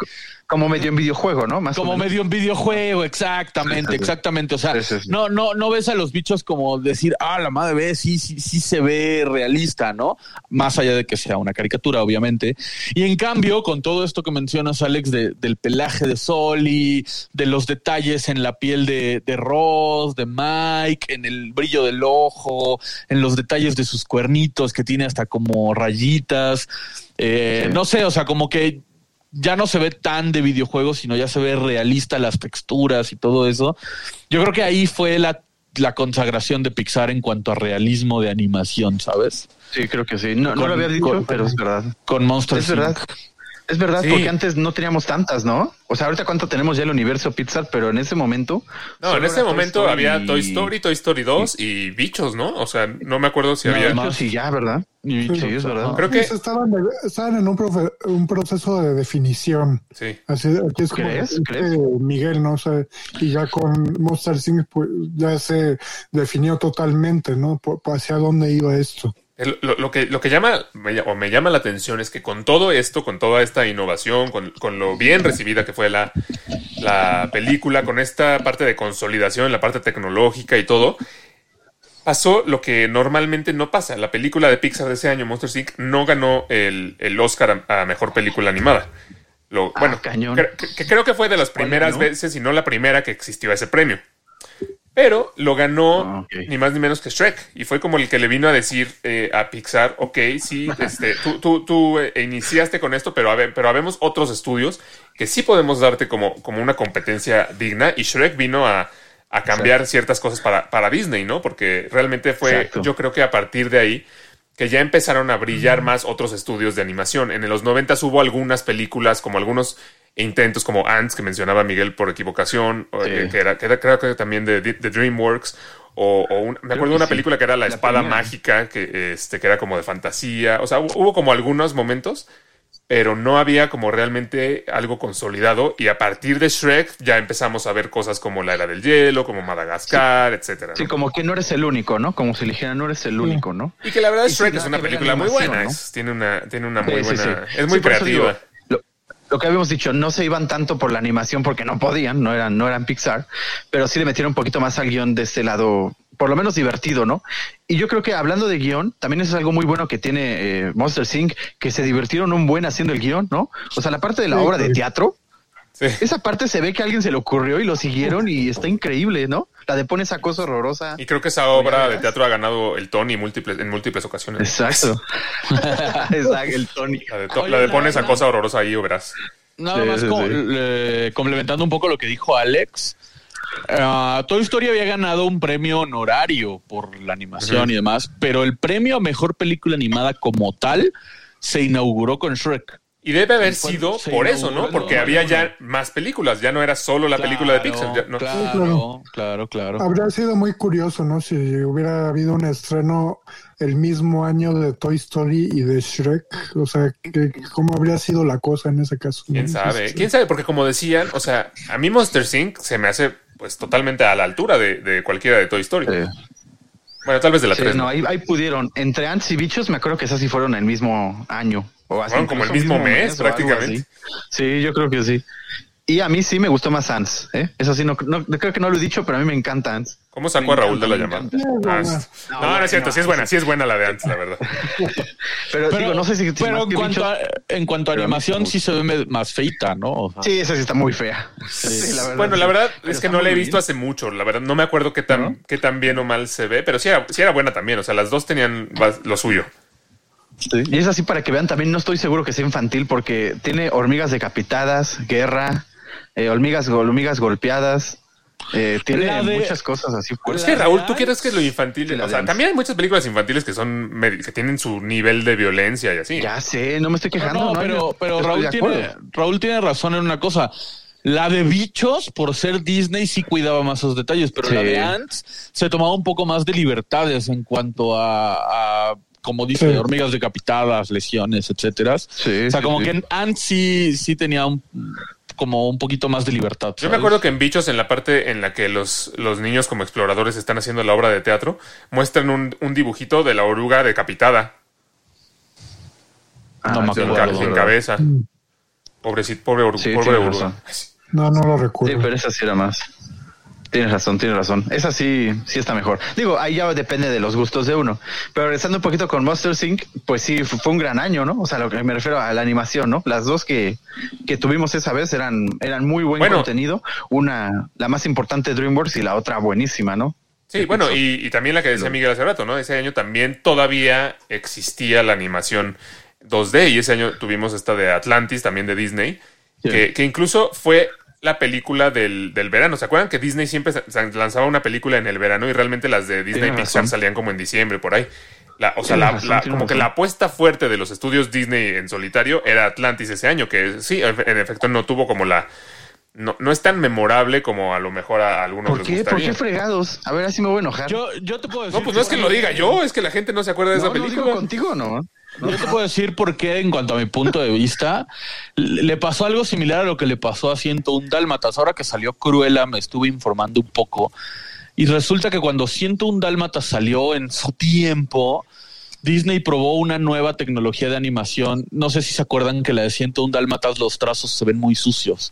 Como medio en videojuego, ¿no? Más como medio en videojuego, exactamente, sí, exactamente. O sea, Sí, sí, sí. no, no, no ves a los bichos como decir, ah, la madre ve, sí, sí, sí se ve realista, ¿no? Más allá de que sea una caricatura, obviamente. Y en cambio, con todo esto que mencionas, Alex, de- del pelaje de Soli, de los detalles en la piel de, de Ross, de Mike, en el brillo del ojo, en los detalles de sus cuernitos que tiene hasta como rayitas. eh. No sé, o sea, como que ya no se ve tan de videojuegos, sino ya se ve realista las texturas y todo eso. Yo creo que ahí fue la, la consagración de Pixar en cuanto a realismo de animación, ¿sabes? Sí, creo que sí. No, lo había dicho, con- pero es verdad. Con Monster Es verdad. Es verdad, Sí. porque antes no teníamos tantas, ¿no? O sea, ahorita cuánto tenemos ya el universo Pixar, pero en ese momento. No, en ese Toy momento Story había Toy Story, Toy Story 2 y Bichos, ¿no? O sea, no me acuerdo si No, había... Bichos y ya, ¿verdad? Y- Sí, es verdad. Creo que... Pues estaban, estaban en un, profe- un proceso de definición. Sí. Así, aquí es como ¿Crees? Miguel, ¿no? O sea, y ya con Monster Inc. pues ya se definió totalmente, ¿no? Por hacia dónde iba esto. Lo, lo que, lo que llama me o me llama la atención es que con todo esto, con toda esta innovación, con, con lo bien recibida que fue la, la película, con esta parte de consolidación, la parte tecnológica y todo, pasó lo que normalmente no pasa. La película de Pixar de ese año, Monster Inc., no ganó el, el Oscar a, a mejor película animada. Lo, Ah, bueno, cañón. cre- que, que creo que fue de las ¿Cuál primeras veces, y no la primera, que existió ese premio. Pero lo ganó Ah, ni más ni menos que Shrek. Y fue como el que le vino a decir eh, a Pixar, ok, sí, este, tú, tú, tú eh, iniciaste con esto, pero, pero habemos otros estudios que sí podemos darte como, como una competencia digna. Y Shrek vino a, a cambiar ciertas cosas para, para Disney, ¿no? Porque realmente fue, Exacto. yo creo que a partir de ahí que ya empezaron a brillar más otros estudios de animación. En los 90 hubo algunas películas, como algunos intentos como Ants, que mencionaba Miguel por equivocación, Sí. que, era, que era- creo que también de, de DreamWorks, o, o un- me acuerdo de una sí. película que era La, La Espada primera. Mágica, que, este, que era como de fantasía. O sea, hu- hubo como algunos momentos, pero no había como realmente algo consolidado. Y a partir de Shrek ya empezamos a ver cosas como La Era del Hielo, como Madagascar, etcétera. Sí, como que no eres el único, ¿no? Como si le dijeran, no eres el único, ¿no? Y que la verdad sí, Shrek es nada una película muy buena. ¿no? es- tiene una, tiene una muy Sí, sí, buena. sí. Es muy Sí, creativa. digo, lo, lo que habíamos dicho, no se iban tanto por la animación porque no podían, no eran, no eran Pixar, pero sí le metieron un poquito más al guion de este lado, por lo menos divertido, ¿no? Y yo creo que hablando de guion, también eso es algo muy bueno que tiene eh, Monster Inc., que se divirtieron un buen haciendo el guion, ¿no? O sea, la parte de la Sí, obra de teatro, Sí. esa parte se ve que a alguien se le ocurrió y lo siguieron y está increíble, ¿no? La de pone esa cosa horrorosa. Y creo que esa obra de teatro ha ganado el Tony múltiples, en múltiples ocasiones. Exacto. Exacto, el Tony. La de, to- Oye, la de la- pone esa la- cosa horrorosa ahí, o verás. Nada Sí, más sí, co- sí. le- complementando un poco lo que dijo Alex. Ah, Toy Story había ganado un premio honorario por la animación y demás, pero el premio a mejor película animada como tal se inauguró con Shrek. Y debe haber sido por eso, ¿no? Porque 2001. había ya más películas, ya no era solo la película de Pixar. ya no. Claro, Claro. claro, claro. Habría sido muy curioso, ¿no? Si hubiera habido un estreno el mismo año de Toy Story y de Shrek. O sea, que, ¿cómo habría sido la cosa en ese caso? ¿no? ¿Quién sabe? Sí, ¿Quién sabe? Porque como decían, o sea, a mí Monster Inc. se me hace pues totalmente a la altura de, de cualquiera de Toy Story. Eh, Bueno, tal vez de la sí, 3. no, ahí, ahí pudieron. Entre Ants y Bichos, me acuerdo que esas sí fueron el mismo año. O así, Fueron como el incluso mismo mes, algo prácticamente. Sí, yo creo que sí. Y a mí sí me gustó más Ants. ¿eh? Eso sí, no, no- creo que no lo he dicho, pero a mí me encanta Ants. ¿Cómo sacó a Raúl de la llamada? Ah, No, es- no, no, no es cierto, sí es buena, sí es buena la de antes, la verdad. Pero, digo, no sé si. si pero más en que cuanto, a, en cuanto animación sí se ve más feita, ¿no? O sea, Sí, esa sí está muy fea. Sí, la verdad, bueno, la verdad es que no la he visto bien. hace mucho, la verdad no me acuerdo qué tan, ¿No? qué tan bien o mal se ve, pero sí era, sí era buena también, o sea, las dos tenían lo suyo. Sí. Y es así para que vean, también no estoy seguro que sea infantil porque tiene hormigas decapitadas, guerra, eh, hormigas, hormigas golpeadas, eh, tiene de- muchas cosas así. Pero es fuertes. que Raúl, ¿tú crees que lo infantil? Sí, o sea, también hay muchas películas infantiles que son que tienen su nivel de violencia y así. Ya sé, no me estoy quejando. No, no, pero, pero Raúl, tiene. Raúl tiene razón en una cosa. La de bichos, por ser Disney, sí cuidaba más esos detalles, pero la de Ants se tomaba un poco más de libertades en cuanto a, a, como dice, Sí. hormigas decapitadas, lesiones, etcétera. Sí, o sea, sí, como sí. que en Ants sí, sí tenía un, como un poquito más de libertad. Yo me acuerdo que en Bichos, en la parte en la que los, los niños como exploradores están haciendo la obra de teatro, muestran un, un dibujito de la oruga decapitada, Ah, No me sí, sin, acuerdo. sin sí, cabeza. Pobrecito, pobre, oru- Sí, pobre oruga. razón. No, no lo Sí, recuerdo. pero esa sí era más. Tienes razón, tienes razón. Esa sí, sí está mejor. Digo, ahí ya depende de los gustos de uno. Pero regresando un poquito con Monster Inc., pues sí, fu- fue un gran año, ¿no? O sea, lo que me refiero a la animación, ¿no? Las dos que, que tuvimos esa vez eran, eran muy buen Bueno. contenido. Una, la más importante DreamWorks y la otra buenísima, ¿no? Sí, bueno, y, y también la que decía Miguel hace rato, ¿no? Ese año también todavía existía la animación 2D y ese año tuvimos esta de Atlantis, también de Disney, Sí. que, que incluso fue la película del, del verano. ¿Se acuerdan que Disney siempre lanzaba una película en el verano y realmente las de Disney Tienes Pixar razón. salían como en diciembre, por ahí? La, o sea, la- razón, la- tienes como que la apuesta fuerte de los estudios Disney en solitario era Atlantis ese año, que sí, en efecto no tuvo como la... No, no es tan memorable como a lo mejor a algunos ¿Por les qué? ¿Por gustaría. qué fregados? A ver, así me voy a enojar. Yo, yo te puedo decir. no, pues no es que lo diga yo, es que la gente no se acuerda de no, esa no, digo película. contigo, ¿no? Yo te puedo decir por qué, en cuanto a mi punto de vista, le pasó algo similar a lo que le pasó a 101 Dálmatas. Ahora que salió Cruella, me estuve informando un poco. Y resulta que cuando 101 Dálmatas salió en su tiempo, Disney probó una nueva tecnología de animación. No sé si se acuerdan que la de 101 Dálmatas, los trazos se ven muy sucios.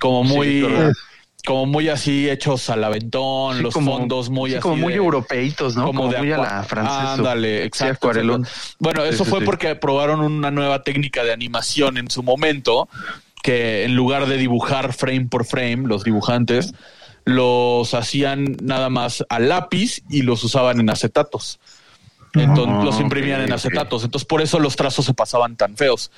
Como muy. Como muy así hechos al aventón, Sí, los como- fondos muy sí, así. como muy de- europeitos, ¿no? Como, de muy a la francesa. Ándale, exacto. acuarelón. Bueno, eso sí, fue porque probaron una nueva técnica de animación en su momento, que en lugar de dibujar frame por frame, los dibujantes los hacían nada más a lápiz y los usaban en acetatos. Entonces Ah, los imprimían en acetatos. Entonces por eso los trazos se pasaban tan feos.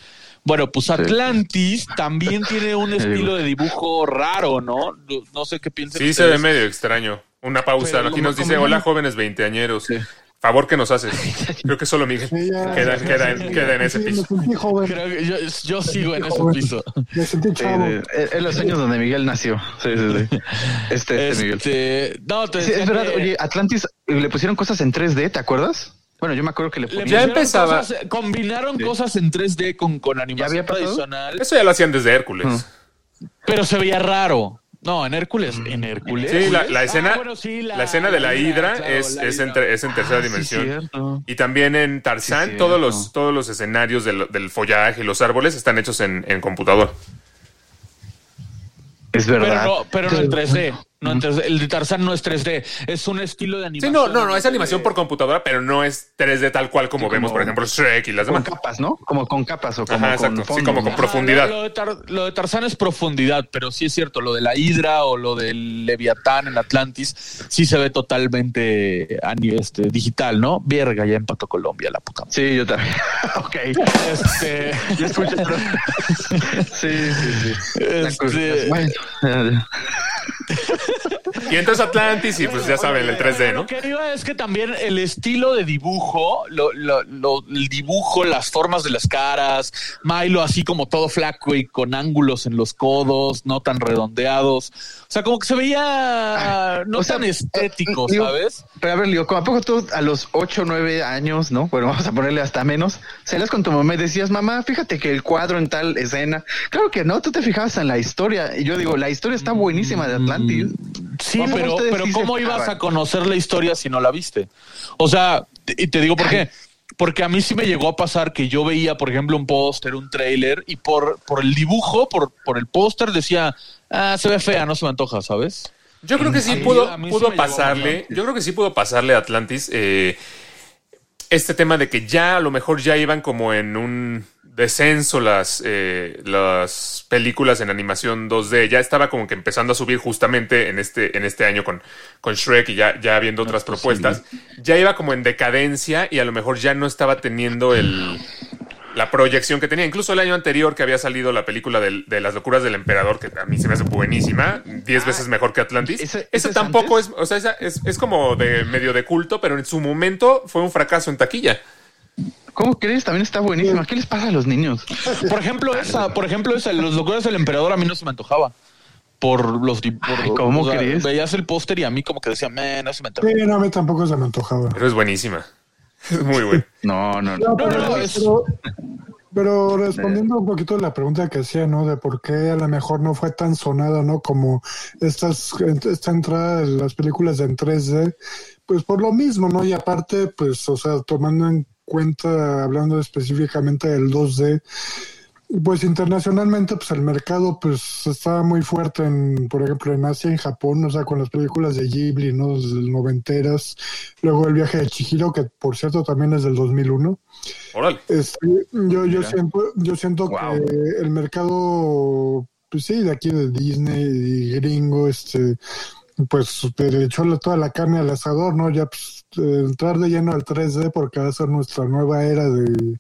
Bueno, pues Atlantis también tiene un estilo de dibujo raro, ¿no? No- sé qué piensan. Sí, se ve medio extraño. Una pausa. Pero Aquí nos dice, hola jóvenes veinteañeros. Sí. Favor que nos haces. Creo que solo Miguel Sí, ya. queda, queda en, queda en ese piso. Creo que yo, yo sigo en ese piso. me sentí Sí, chavo. de- en los años donde Miguel nació. Sí, sí, sí. Este, este Miguel. Este, no, te es verdad, que oye, Atlantis le pusieron cosas en 3D, ¿te acuerdas? Bueno, yo me acuerdo que le le. Ya empezaba. cosas- combinaron Sí. cosas en 3D con, con animación tradicional, Eso ya lo hacían desde Hércules. pero se veía raro. No, en Hércules, en Hércules. Sí, la, la Ah, escena, bueno, sí, la, escena de la hidra claro, es, la es, en, hidra. ter- es en tercera Ah, sí, dimensión. y también en Tarzán, Sí, todos, los, todos los escenarios del, del follaje y los árboles están hechos en, en computador. Es Pero verdad. no, pero no en 3D. No en 3D. El de Tarzán no es 3D. Es un estilo de Sí, animación. no, no, no, es animación por computadora, pero no es 3D tal cual como Sí, vemos, por ejemplo, Shrek y las con demás. capas, ¿no? Como con capas o como Ajá, con exacto. Sí, fondos, como con profundidad. Lo, de Tar- lo de Tarzán es profundidad, pero sí es cierto, lo de la Hidra o lo del Leviatán en Atlantis sí se ve totalmente a nivel este, digital, ¿no? Verga, ya empató Colombia, la puta. madre. Sí, yo también. ok. Este, Yo escucho. sí, sí, sí. Este- Bueno. Y entonces Atlantis y pues ya saben, el 3D, Lo ¿no? que iba es que también el estilo de dibujo, lo, lo- lo- el dibujo, las formas de las caras, Milo así como todo flaco y con ángulos en los codos, no tan redondeados. O sea, como que se veía no o sea, tan estético, eh, digo, ¿sabes? Pero a ver, Leo, como a poco tú a los 8 o 9 años, ¿no? Bueno, vamos a ponerle hasta menos. Salías con tu mamá y decías, mamá, fíjate que el cuadro en tal escena. Claro que no, tú te fijabas en la historia. Y yo digo, la historia está buenísima de Atlantis. Sí, ¿Cómo pero, pero sí ¿cómo ibas a conocer la historia si no la viste? O sea, y te digo por qué. Porque a mí sí me llegó a pasar que yo veía, por ejemplo, un póster, un tráiler, y por, por el dibujo, por, por el póster decía, ah, se ve fea, no se me antoja, ¿sabes? Yo creo que sí pudo, sí pudo pasarle. pasar. Yo creo que sí pudo pasarle a Atlantis eh, este tema de que ya a lo mejor ya iban como en un descenso las, eh, las películas en animación 2D. Ya estaba como que empezando a subir justamente en este, en este año con, con Shrek y ya, ya viendo otras propuestas. Ya iba como en decadencia y a lo mejor ya no estaba teniendo el, la proyección que tenía. Incluso el año anterior que había salido la película del- de, las locuras del emperador, que a mí se me hace buenísima, diez veces mejor que Atlantis. ¿ese- Ese, ese es tampoco antes? es, o sea, esa es, es como de medio de culto, pero en su momento fue un fracaso en taquilla. ¿Cómo crees? También está buenísima. ¿Qué les pasa a los niños? Por ejemplo, esa, por ejemplo, esa, los locuras del emperador a mí no se me antojaba. Por los por- Ay, ¿cómo crees? Veías el póster y a mí como que decía, "Meh, no se me antoja. Sí, no, a mí tampoco se me antojaba. Pero es buenísima. Es muy buena. No, no, no. No, pero, no, es- pero- pero respondiendo un poquito a la pregunta que hacía, ¿no? De por qué a lo mejor no fue tan sonada, ¿no? Como estas, esta entrada de las películas en 3D, pues por lo mismo, ¿no? Y aparte, pues, o sea, tomando en cuenta, hablando específicamente del 2D, pues internacionalmente, pues el mercado, pues estaba muy fuerte en, por ejemplo, en Asia, en Japón, o sea, con las películas de Ghibli, ¿no? Desde el noventeras, luego el viaje de Chihiro, que por cierto también es del 2001. Órale. Este, yo, yo siento, yo siento Wow. que el mercado, pues sí, de aquí de Disney y gringo, este, pues le echó toda la carne al asador, ¿no? Ya pues, entrar de lleno al 3D porque va a ser nuestra nueva era de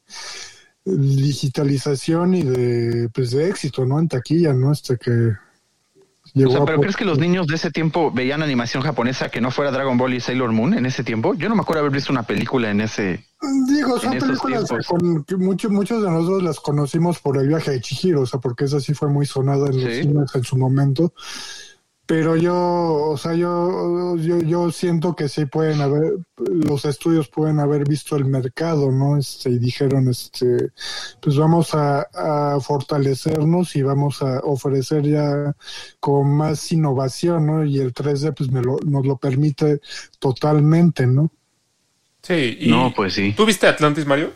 digitalización y de pues de éxito, ¿no? En taquilla, ¿no? Este que O sea, pero ¿crees que los niños de ese tiempo veían animación japonesa que no fuera Dragon Ball y Sailor Moon en ese tiempo? Yo no me acuerdo haber visto una película en ese. Digo, son películas tiempos. con que muchos, muchos de nosotros las conocimos por el viaje de Chihiro, o sea, porque esa sí fue muy sonada en los Sí. cines en su momento. Pero yo, o sea, yo, yo, yo siento que sí pueden haber, los estudios pueden haber visto el mercado, ¿no? Este, y dijeron, este, pues vamos a, a fortalecernos y vamos a ofrecer ya con más innovación, ¿no? Y el 3D, pues me lo, nos lo permite totalmente, ¿no? Sí, y No, pues sí. ¿Tú viste Atlantis, Mario?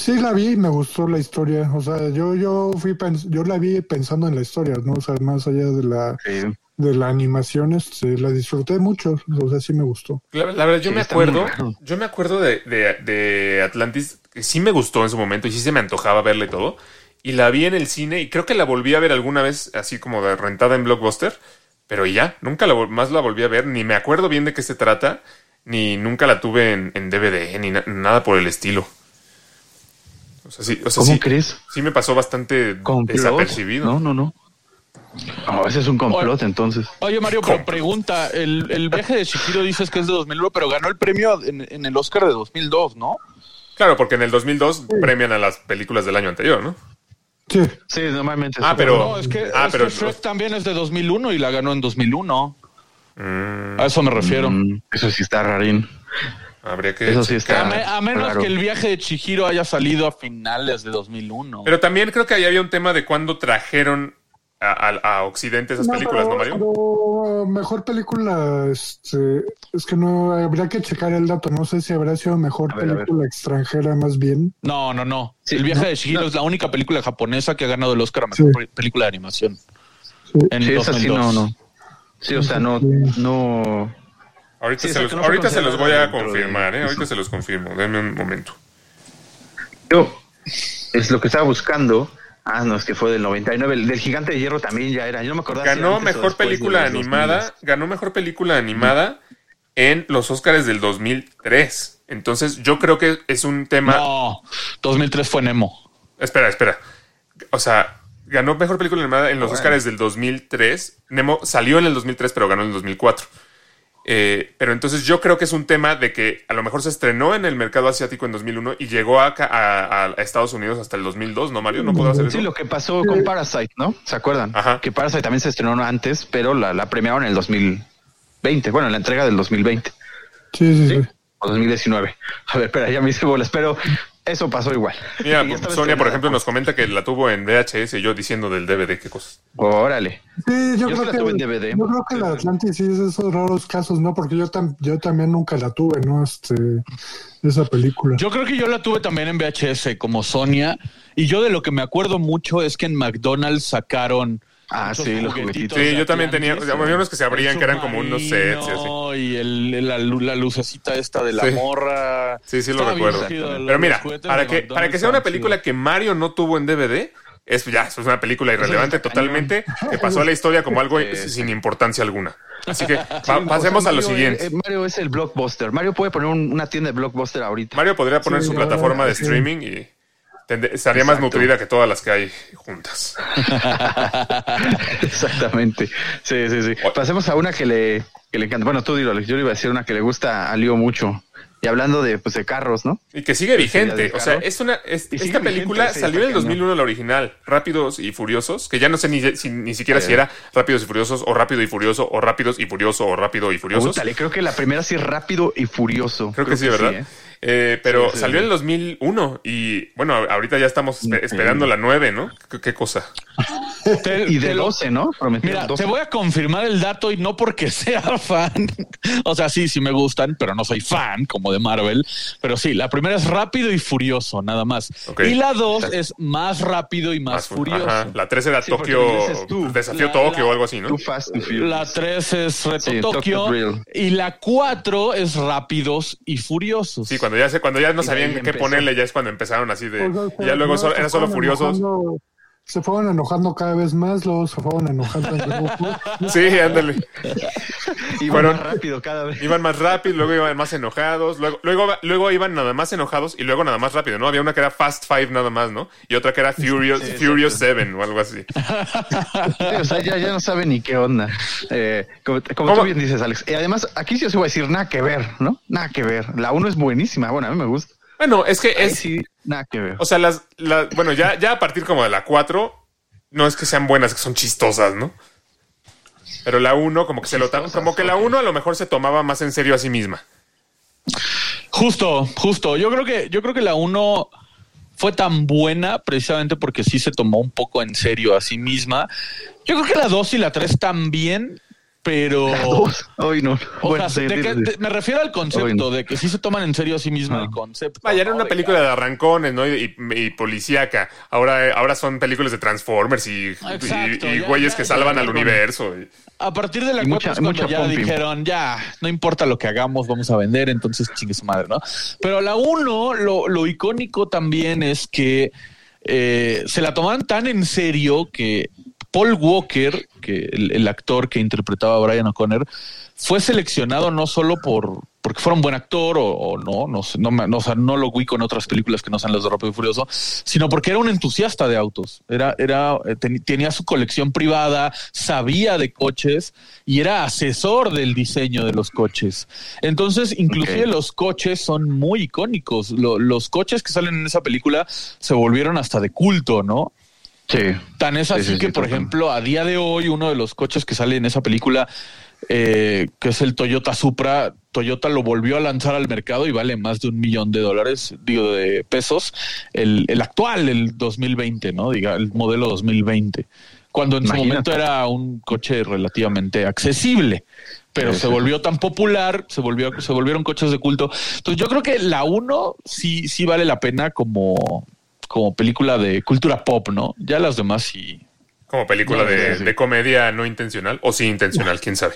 Sí, la vi y me gustó la historia. O sea, yo, yo fui pens- yo la vi pensando en la historia, ¿no? O sea, más allá de la, Sí. de la animación, este, la disfruté mucho. O sea, sí me gustó. La, la verdad, yo Sí, me acuerdo, yo me acuerdo de, de- de Atlantis, que sí me gustó en su momento y sí se me antojaba verle todo. Y la vi en el cine y creo que la volví a ver alguna vez, así como de rentada en Blockbuster, pero y ya, nunca la, más la volví a ver, ni me acuerdo bien de qué se trata, ni nunca la tuve en, en DVD, ni na- nada por el estilo. O sea, sí, o sea, ¿Cómo sí, crees? sí me pasó bastante ¿Complot? desapercibido. No, no, no. No, ese es un complot, Oye. entonces. Oye, Mario, pregunta, el, el viaje de Shihiro dices que es de 2001, pero ganó el premio en, en el Oscar de 2002, ¿no? Claro, porque en el 2002 premian a las películas del año anterior, ¿no? Sí, Sí, normalmente. Ah, es- pero- No, es que, ah, es pero- que Shrek también es de 2001 y la ganó en 2001. Mm, A eso me refiero. Mm, eso sí está rarín. Habría que Eso sí A, está. me- a menos Claro. que el viaje de Chihiro haya salido a finales de 2001. Pero también creo que ahí había un tema de cuándo trajeron a, a- a Occidente esas No, películas, pero- ¿no, Mario? pero mejor película, este, es que no, habría que checar el dato. No sé si habrá sido mejor A ver, a película extranjera más bien. No, no, no. Sí, el viaje no, de Chihiro no. es la única película japonesa que ha ganado el Oscar a mejor Sí. película de animación. Sí. En Sí, es así, 2002. no, no. Sí, o sea, no, no. Ahorita, Sí, se, los, no fue ahorita se los voy a de confirmar, ¿eh? Ahorita se los confirmo. Denme un momento. Yo, es lo que estaba buscando. Ah, no, es que fue del 99. El del Gigante de Hierro también ya era. Yo no me acordaba. si Ganó mejor película animada, 2000. ganó mejor película animada en los Oscars del 2003. Entonces, yo creo que es un tema. No, 2003 fue Nemo. Espera, espera. O sea, ganó mejor película animada en los Bueno. Oscars del 2003. Nemo salió en el 2003, pero ganó en el 2004. Eh, pero entonces yo creo que es un tema de que a lo mejor se estrenó en el mercado asiático en 2001 y llegó acá a, a Estados Unidos hasta el 2002, ¿no, Mario? ¿No puedo hacer eso? Sí, lo que pasó con Parasite, ¿no? ¿Se acuerdan? Ajá. Que Parasite también se estrenó antes, pero la, la premiaron en el 2020. Bueno, en la entrega del 2020 Sí, sí, sí. o 2019. A ver, espera, ya me hice bolas, pero eso pasó igual. Mira, Sonia, por ejemplo, nos comenta que la tuvo en VHS y yo diciendo del DVD, qué cosas. Órale. Sí, yo, Yo sí creo la que, tuve en DVD. yo creo que la Atlantis sí es esos raros casos, ¿no? Porque yo, tam- yo también nunca la tuve, ¿no? Este, esa película. Yo creo que yo la tuve también en VHS como Sonia. Y yo de lo que me acuerdo mucho es que en McDonald's sacaron. Ah, sí, los juguetitos. Sí, yo también tenía- había unos que se abrían, que eran como unos sets y así. Y el, la, la lucecita esta de la Sí. morra. Sí, sí lo recuerdo. los- Pero mira, para que, McDonald's para que sea una película que Mario no tuvo en DVD, es ya, es una película irrelevante totalmente, que pasó a la historia como algo sin importancia alguna. Así que pa- Sí, o pasemos sea, a lo Mario, siguiente. eh, Mario es el blockbuster. Mario puede poner un- una tienda de blockbuster ahorita. Mario podría poner Sí, su la plataforma de streaming y estaría más nutrida que todas las que hay juntas. Exactamente. Sí, sí, sí. Pasemos a una que le, que le encanta. Bueno, tú dilo, Alex. Yo le iba a decir una que le gusta a Lío mucho. Y hablando de, pues, de carros, ¿no? Y que sigue vigente. O sea, es una. es- esta vigente, película sí, salió en el está cañón. 2001, la original, Rápidos y Furiosos, que ya no sé ni, si- ni siquiera si era Rápidos y Furiosos o Rápido y Furioso o Rápidos y Furioso o Rápido y Furiosos. Creo que la primera sí es rápido y furioso. Creo que sí, ¿verdad? ¿eh? Eh, pero Sí, sí, salió sí. en el 2001 y bueno, ahorita ya estamos espe- esperando la 9, ¿no? ¿Qué, qué cosa? Te- Y de lo- 12, ¿no? Mira, 12. te voy a confirmar el dato y no porque sea fan. O sea, sí, sí me gustan, pero no soy fan como de Marvel. Pero sí, la primera es rápido y furioso, nada más. Y la dos es más rápido y más, fu- furioso. ajá. La 3 era Sí, Tokio, tú. Desafío La- Tokio la- o algo así, ¿no? Too Fast and Furious. La 3 es Reto Sí, Tokio. Y la 4 es Rápidos y Furiosos. Sí, cuando ya se, cuando ya no sabían qué empezó. ponerle, ya es cuando empezaron así de. O sea, y ya luego no era solo Furiosos. Se fueron enojando cada vez más, luego se fueron enojando en grupo. Sí, ándale. Y Fueron- más rápido cada vez. Iban más rápido, luego iban más enojados, luego, luego, luego iban nada más enojados y luego nada más rápido, ¿no? Había una que era Fast Five nada más, ¿no? Y otra que era Furious, Furious Seven o algo así. Sí, o sea, ya, ya no sabe ni qué onda. Eh, como como tú bien dices, Alex. Y además, aquí sí os iba a decir nada que ver, ¿no? Nada que ver. La uno es buenísima. Bueno, a mí me gusta. Bueno, es que es, sí, nada que ver. o sea, las, las, bueno, ya, ya a partir como de la 4, no es que sean buenas, que son chistosas, ¿no? Pero la 1 como que se lo, como que la 1 a lo mejor se tomaba más en serio a sí misma. Justo, justo. Yo creo que, yo creo que la uno fue tan buena precisamente porque sí se tomó un poco en serio a sí misma. Yo creo que la dos y la tres también, pero. Hoy no. o Bueno, sea, sí, de sí, que- sí. de- me refiero al concepto de que sí se toman en serio a sí misma Ah. el concepto. Vaya, era ¿no? una De película de arrancones, ¿no? Y, y, y policíaca. Ahora, ahora son películas de Transformers y, Exacto, y- y ya- güeyes ya- que ya- salvan ya al universo. y- A partir de la mucha- es cuando mucha ya pumping. dijeron, ya, no importa lo que hagamos, vamos a vender, entonces chingue su madre, ¿no? Pero la uno, lo, lo icónico también es que eh, se la tomaban tan en serio que Paul Walker, que el, el actor que interpretaba a Brian O'Connor, fue seleccionado no solo por porque fuera un buen actor o, o no, no, sé, no, no, o sea, no lo ubico en otras películas que no sean las de Rápido y Furioso, sino porque era un entusiasta de autos. Era, era, eh, ten- tenía su colección privada, sabía de coches y era asesor del diseño de los coches. Entonces, inclusive los coches son muy icónicos. Lo- los coches que salen en esa película se volvieron hasta de culto, ¿no? Sí. Tan es Sí, así sí, sí, que, por ejemplo, a día de hoy, uno de los coches que sale en esa película, eh, que es el Toyota Supra, Toyota lo volvió a lanzar al mercado y vale más de un millón de dólares, digo, de pesos, el, el actual, el 2020, ¿no? Diga, el modelo 2020. Cuando en su momento era un coche relativamente accesible. Pero Sí, se volvió tan popular, se volvió, se volvieron coches de culto. Entonces yo creo que la uno sí, sí vale la pena como, como película de cultura pop, ¿no? Ya las demás sí. Como película No, de, sí, sí. de comedia no intencional o sí intencional, quién sabe.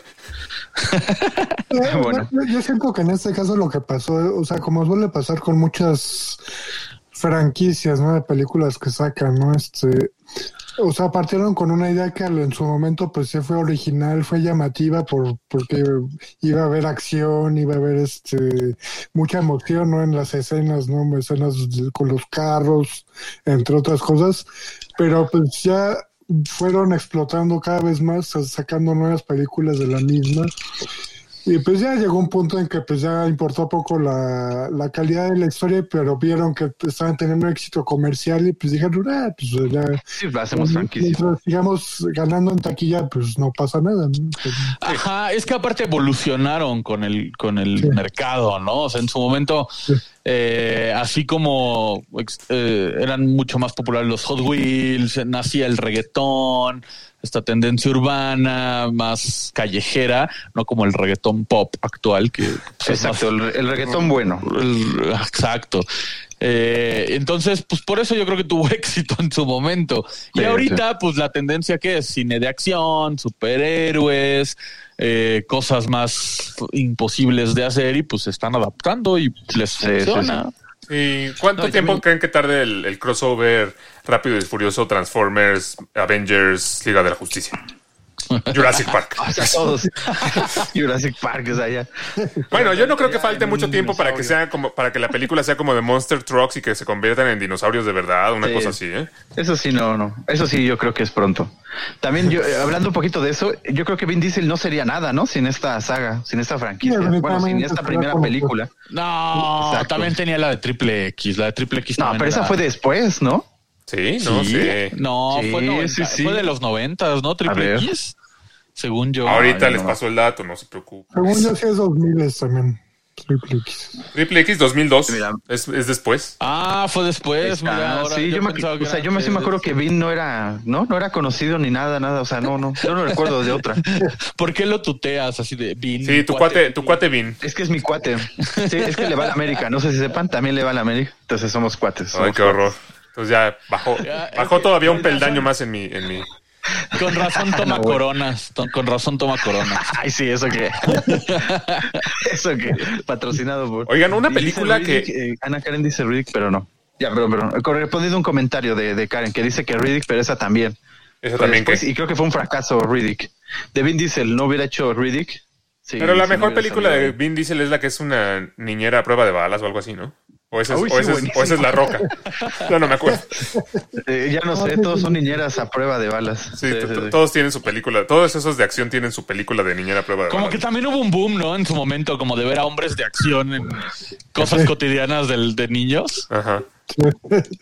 Eh, Bueno. yo, yo siento que en este caso lo que pasó, o sea, como suele pasar con muchas franquicias, ¿no? De películas que sacan, ¿no? Este, o sea, partieron con una idea que en su momento pues sí fue original, fue llamativa por porque iba a haber acción, iba a haber este mucha emoción, ¿no? En las escenas, ¿no? Escenas con los carros, entre otras cosas, pero pues ya fueron explotando cada vez más, sacando nuevas películas de la misma. Y pues ya llegó un punto en que pues ya importó poco la, la calidad de la historia, pero vieron que estaban teniendo éxito comercial y pues dijeron, ah, pues ya Sí, hacemos franquicia. mientras sigamos ganando en taquilla, pues no pasa nada. ¿no? Pues, Ajá, es que aparte evolucionaron con el, con el Sí. mercado, ¿no? O sea, en su momento, Sí. eh, así como eh, eran mucho más populares los Hot Wheels, nacía el reggaetón, esta tendencia urbana más callejera, no como el reggaetón pop actual, que pues, Exacto, el, el reggaetón bueno. el- Exacto. Eh, entonces, pues por eso yo creo que tuvo éxito en su momento. Y Sí, ahorita, pues la tendencia que es cine de acción, superhéroes, eh, cosas más imposibles de hacer y pues se están adaptando y les Sí, funciona. ¿Y cuánto No, y tiempo también- creen que tarde el, el crossover Rápido y Furioso, Transformers, Avengers, Liga de la Justicia? Jurassic Park. O sea, todos. Jurassic Park es allá. Bueno, yo no creo que Ya falte mucho tiempo para que sea como para que la película sea como de Monster Trucks y que se conviertan en dinosaurios de verdad, una Sí. cosa así, ¿eh? Eso sí, no, no. Eso sí, yo creo que es pronto. También yo, eh, hablando un poquito de eso, yo creo que Vin Diesel no sería nada, ¿no? Sin esta saga, sin esta franquicia. Sí, Bueno, sin esta primera como- película. No, Exacto. también tenía la de Triple X. La de Triple X No, pero esa fue después, ¿no? Sí, no Sí. sé. No, Sí, fue, 90, sí, sí. fue de los noventas, ¿no? Triple. X. Según yo. Ahorita Ay, les no. paso el dato, no se preocupen. según yo sí es 2000 también. Triple X. Triple X 2002 Mira. es, es después. Ah, fue después. Mira, ahora sí, yo, me, o sea, yo me, sí me acuerdo que Vin no era, no, no era conocido ni nada, nada. O sea, no, no, yo no recuerdo de otra. ¿Por qué lo tuteas así de Vin? Sí, tu cuate, tu cuate Vin. Es que es mi cuate. Sí, es que le va a la América. No sé si sepan, también le va a la América. Entonces somos cuates. Ay, qué horror. Entonces ya bajó, Ya, bajó que- todavía un razón- peldaño más en mi, en mi. Con razón toma No, coronas. to- Con razón toma coronas. Ay, sí, eso que. eso que. Patrocinado por. Oigan, una película que- eh, Ana Karen dice Riddick, pero no. Ya, perdón, perdón. Correspondiendo a un comentario de, de Karen que dice que Riddick, pero esa también. Eso Pero también que. después- y creo que fue un fracaso Riddick. De Vin Diesel no hubiera hecho Riddick. sí, Pero la mejor película salido. de Vin Diesel es la que es una niñera a prueba de balas o algo así, ¿no? O esa es, Uy, o es- o La Roca. Yo no me acuerdo. Eh, ya no sé, todos son niñeras a prueba de balas. Sí, Sí, to- sí, to- sí. todos tienen su película. Todos esos de acción tienen su película de niñera a prueba de Como balas. que también hubo un boom, ¿no? En su momento, como de ver a hombres de acción en cosas cotidianas del, de niños. Ajá.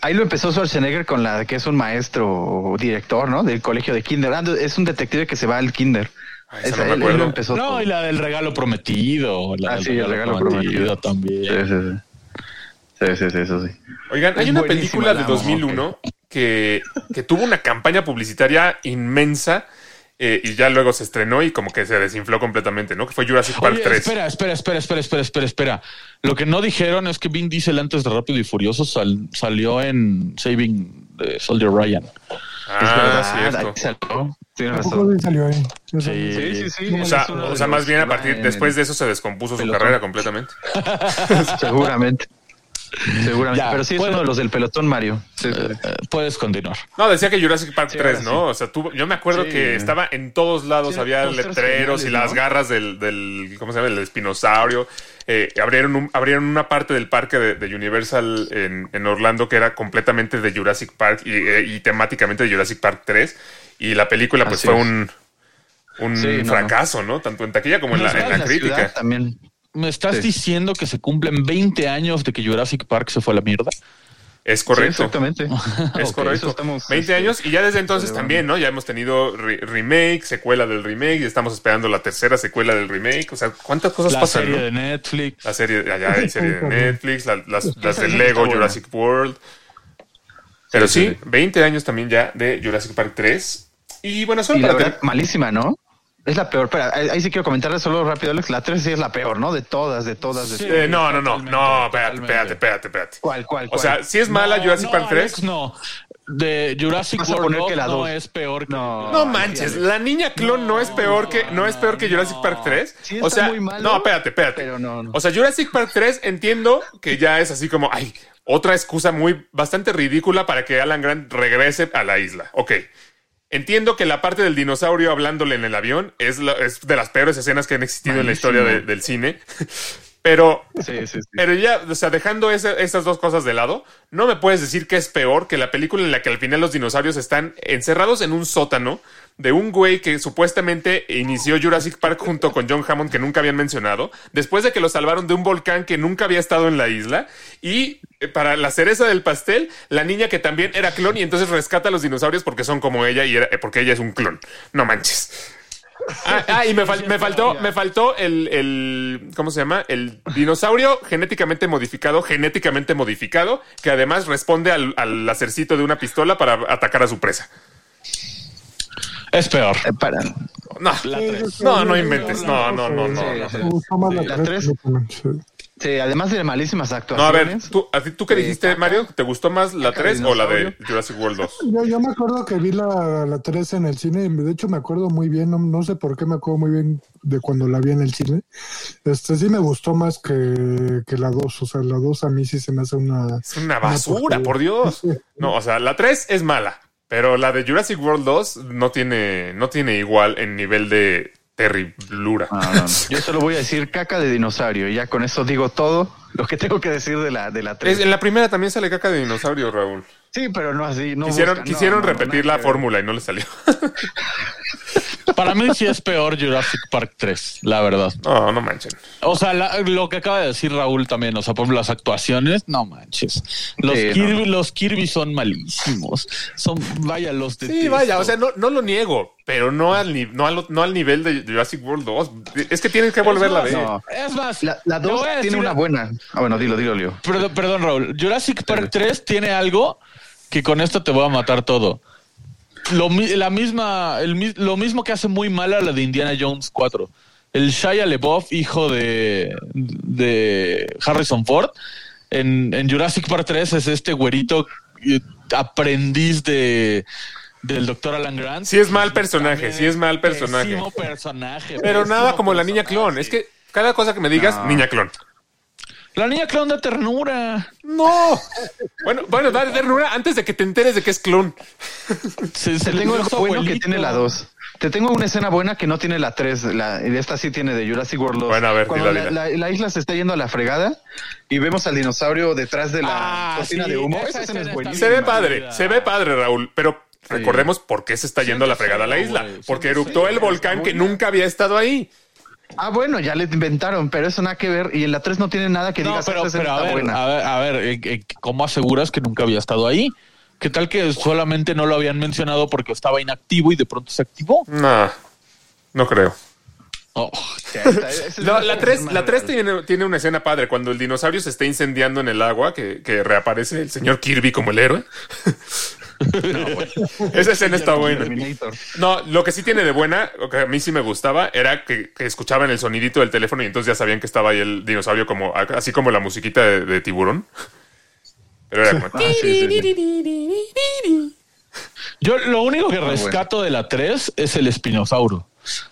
Ahí lo empezó Schwarzenegger con la que es un maestro o director, ¿no? Del colegio de Kinder. Ah, es un detective que se va al Kinder. Ay, esa Esa- no me él- empezó No, y la del regalo prometido. La Ah, del sí, el regalo prometido. también. Sí, sí, sí. Eso sí. Oigan, hay Es una película de la amo, 2001 que, que tuvo una campaña publicitaria inmensa eh, y ya luego se estrenó y como que se desinfló completamente, ¿no? Que fue Jurassic Park Oye, 3. espera, espera, espera, espera, espera, espera, espera. Lo que no dijeron es que Vin Diesel antes de Rápido y Furioso sal- salió en Saving de Soldier Ryan. Ah, cierto. salió. Bien salió ahí. Sí. Sí, sí, sí. O sea, es o más bien a partir, después de eso se descompuso su pelotón. carrera completamente. Seguramente. Seguramente. Ya, Pero sí es uno de los del pelotón Mario. Sí. Eh, puedes continuar. No, decía que Jurassic Park Sí, 3, ahora ¿no? O sea, tú, yo me acuerdo Sí. que estaba en todos lados, Sí, había letreros y las ¿no? garras del, del, ¿cómo se llama? El espinosaurio. Eh, abrieron, un- abrieron una parte del parque de, de Universal en, en Orlando que era completamente de Jurassic Park y, eh, y temáticamente de Jurassic Park 3. Y la película pues Así fue es. un, un Sí, no, fracaso, ¿no? Tanto en taquilla como en la, en la crítica. También. ¿Me estás Sí. diciendo que se cumplen 20 años de que Jurassic Park se fue a la mierda? Es Sí, correcto. exactamente. Es correcto. estamos, 20 este, años y ya desde entonces también, ¿no? Ya hemos tenido re- remake, secuela del remake y estamos esperando la tercera secuela del remake. O sea, ¿cuántas cosas La pasan? serie no? de Netflix. La serie, allá hay serie de Netflix, la- las, las que Lego. Jurassic World. Pero sí, sí, sí. 20 años también ya de Jurassic Park 3. Y bueno, solo Y la verdad, malísima, ¿no? Es la peor. Espera, ahí ahí sí quiero comentarle solo rápido, Alex. La 3 sí es la peor, ¿no? De todas, de todas. De Sí. Eh, no, no, no, no, espérate, espérate, espérate, espérate. ¿Cuál, cuál, O sea, si es mala No, Jurassic no, Park 3. Alex, no. De Jurassic World poner 2 que la no es peor que No. No manches, la niña clon no, es peor que no es peor que Jurassic Park 3. Sí o sea, muy malo, no, espérate, espérate. pero no, no. O sea, Jurassic Park 3 entiendo que ya es así como, ay, otra excusa muy bastante ridícula para que Alan Grant regrese a la isla. Ok. Entiendo que la parte del dinosaurio hablándole en el avión es, la- es de las peores escenas que han existido en la historia de- del cine. Pero Sí, sí, sí. pero ya, o sea, dejando esa- esas dos cosas de lado, no me puedes decir que es peor que la película en la que al final los dinosaurios están encerrados en un sótano de un güey que supuestamente inició Jurassic Park junto con John Hammond que nunca habían mencionado, después de que lo salvaron de un volcán que nunca había estado en la isla y eh, para la cereza del pastel, la niña que también era clon y entonces rescata a los dinosaurios porque son como ella y era- eh, porque ella es un clon. No manches. Ah, ah, y me, me, faltó, me faltó el, el, ¿cómo se llama? El dinosaurio genéticamente modificado, genéticamente modificado, que además responde al, al lacercito de una pistola para atacar a su presa. Es peor. Eh. No, la 3. No, no inventes. No, no, no, no. no. La 3 sí. Además de malísimas No, a actuaciones. ver, ¿tú, a ti- ¿tú qué dijiste, caca. Mario? ¿Te gustó más la Caca 3 o la de. Jurassic World 2? Yo, yo me acuerdo que vi la, la 3 en el cine, y de hecho me acuerdo muy bien, no, no sé por qué me acuerdo muy bien de cuando la vi en el cine. Este sí me gustó más que, que la 2, o sea, la 2 a mí sí se me hace una... Es una basura, por Dios. No, o sea, la 3 es mala, pero la de Jurassic World 2 no tiene, no tiene igual en nivel de terriblura. No, no, no. Yo solo voy a decir caca de dinosaurio y ya con eso digo todo lo que tengo que decir de la de la Es- 3. en la primera también sale caca de dinosaurio, Raúl. Sí, pero no así. No quisieron buscan, no, quisieron no, no, repetir la fórmula y no le salió. Para mí sí es peor Jurassic Park 3, la verdad. No, no manchen. O sea, la- lo que acaba de decir Raúl también, o sea, por ejemplo, las actuaciones, no manches. Los, Sí, Kirby, no. los Kirby son malísimos. Son, vaya, los de Sí, vaya, o sea, no, no lo niego, pero no al, ni- no, al, no al nivel de Jurassic World 2. Es que tienes que volverla a ver. no. Es más, La, la te 2 voy a tiene decir- una buena. Ah, bueno, dilo, dilo, Leo. Perdón, perdón, Raúl. Jurassic Park 3 tiene algo que con esto te voy a matar todo. Lo, la misma, el, lo mismo que hace muy mala la de Indiana Jones 4. El Shia LeBoff, hijo de, de Harrison Ford, en, en Jurassic Park 3 es este güerito eh, aprendiz de del doctor Alan Grant. Sí es mal personaje, sí es mal personaje. Pero nada como la niña clon. Es que cada cosa que me digas, No. niña clon. La niña clon da ternura. No. Bueno, bueno, da ternura antes de que te enteres de que es clon. Se, se Te tengo bueno que tiene la 2. Te tengo una escena buena que no tiene la 3. La, y esta sí tiene de Jurassic World 2. Bueno, a ver, Cuando la, dila. la- la isla se está yendo a la fregada y vemos al dinosaurio detrás de la Ah, cortina sí, de humo. esa Esa escena escena es está buenísima. Se ve padre, se ve padre, Raúl, pero recordemos por qué se está yendo a la fregada a la isla. Porque sí, eruptó sí, el volcán que nunca había estado ahí. Ah, bueno, ya le inventaron, pero eso nada que ver. Y en la 3 no tiene nada que No, digas, pero, pero a ver, buena. a ver, a ver, eh, eh, ¿cómo aseguras que nunca había estado ahí? ¿Qué tal que solamente no lo habían mencionado porque estaba inactivo y de pronto se activó? No, no creo. Oh, No, la escena 3, más la 3 real. tiene, tiene una escena padre. Cuando el dinosaurio se está incendiando en el agua, que, que reaparece el señor Kirby como el héroe. Esa escena está buena. No, lo que sí tiene de buena, lo que a mí sí me gustaba, era que, que escuchaban el sonidito del teléfono y entonces ya sabían que estaba ahí el dinosaurio, como así como la musiquita de, de tiburón. Pero era como. Ah, sí, sí, sí. Yo lo único que bueno. rescato de la 3 es el espinosaurio.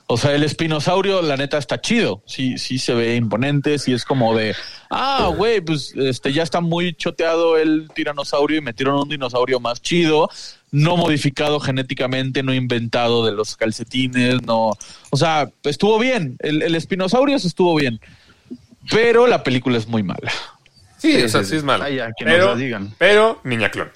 O sea, el espinosaurio, la neta, está chido. Sí, sí se ve imponente, sí es como de, ah, güey, pues este ya está muy choteado el tiranosaurio y metieron un dinosaurio más chido, no modificado genéticamente, no inventado de los calcetines, no. O sea, estuvo bien. El, el espinosaurio estuvo bien. Pero la película es muy mala. Sí, Sí, o sea, sí, es malo. Ya, que nos pero, la digan. pero, niña clon.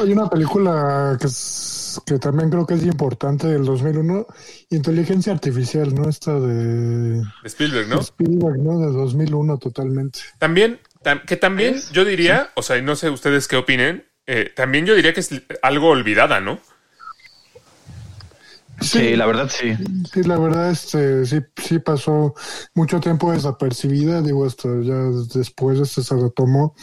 Hay una película que, es- que también creo que es importante del 2001, Inteligencia Artificial, ¿no? Esta de De Spielberg, ¿no? Spielberg, ¿no? De 2001 totalmente. También, tam- que también ¿Es? yo diría, o sea, y no sé ustedes qué opinen, eh, también yo diría que es algo olvidada, ¿no? Sí, la verdad sí. Sí, la verdad, este, sí, sí pasó mucho tiempo desapercibida, digo, hasta ya después este se retomó,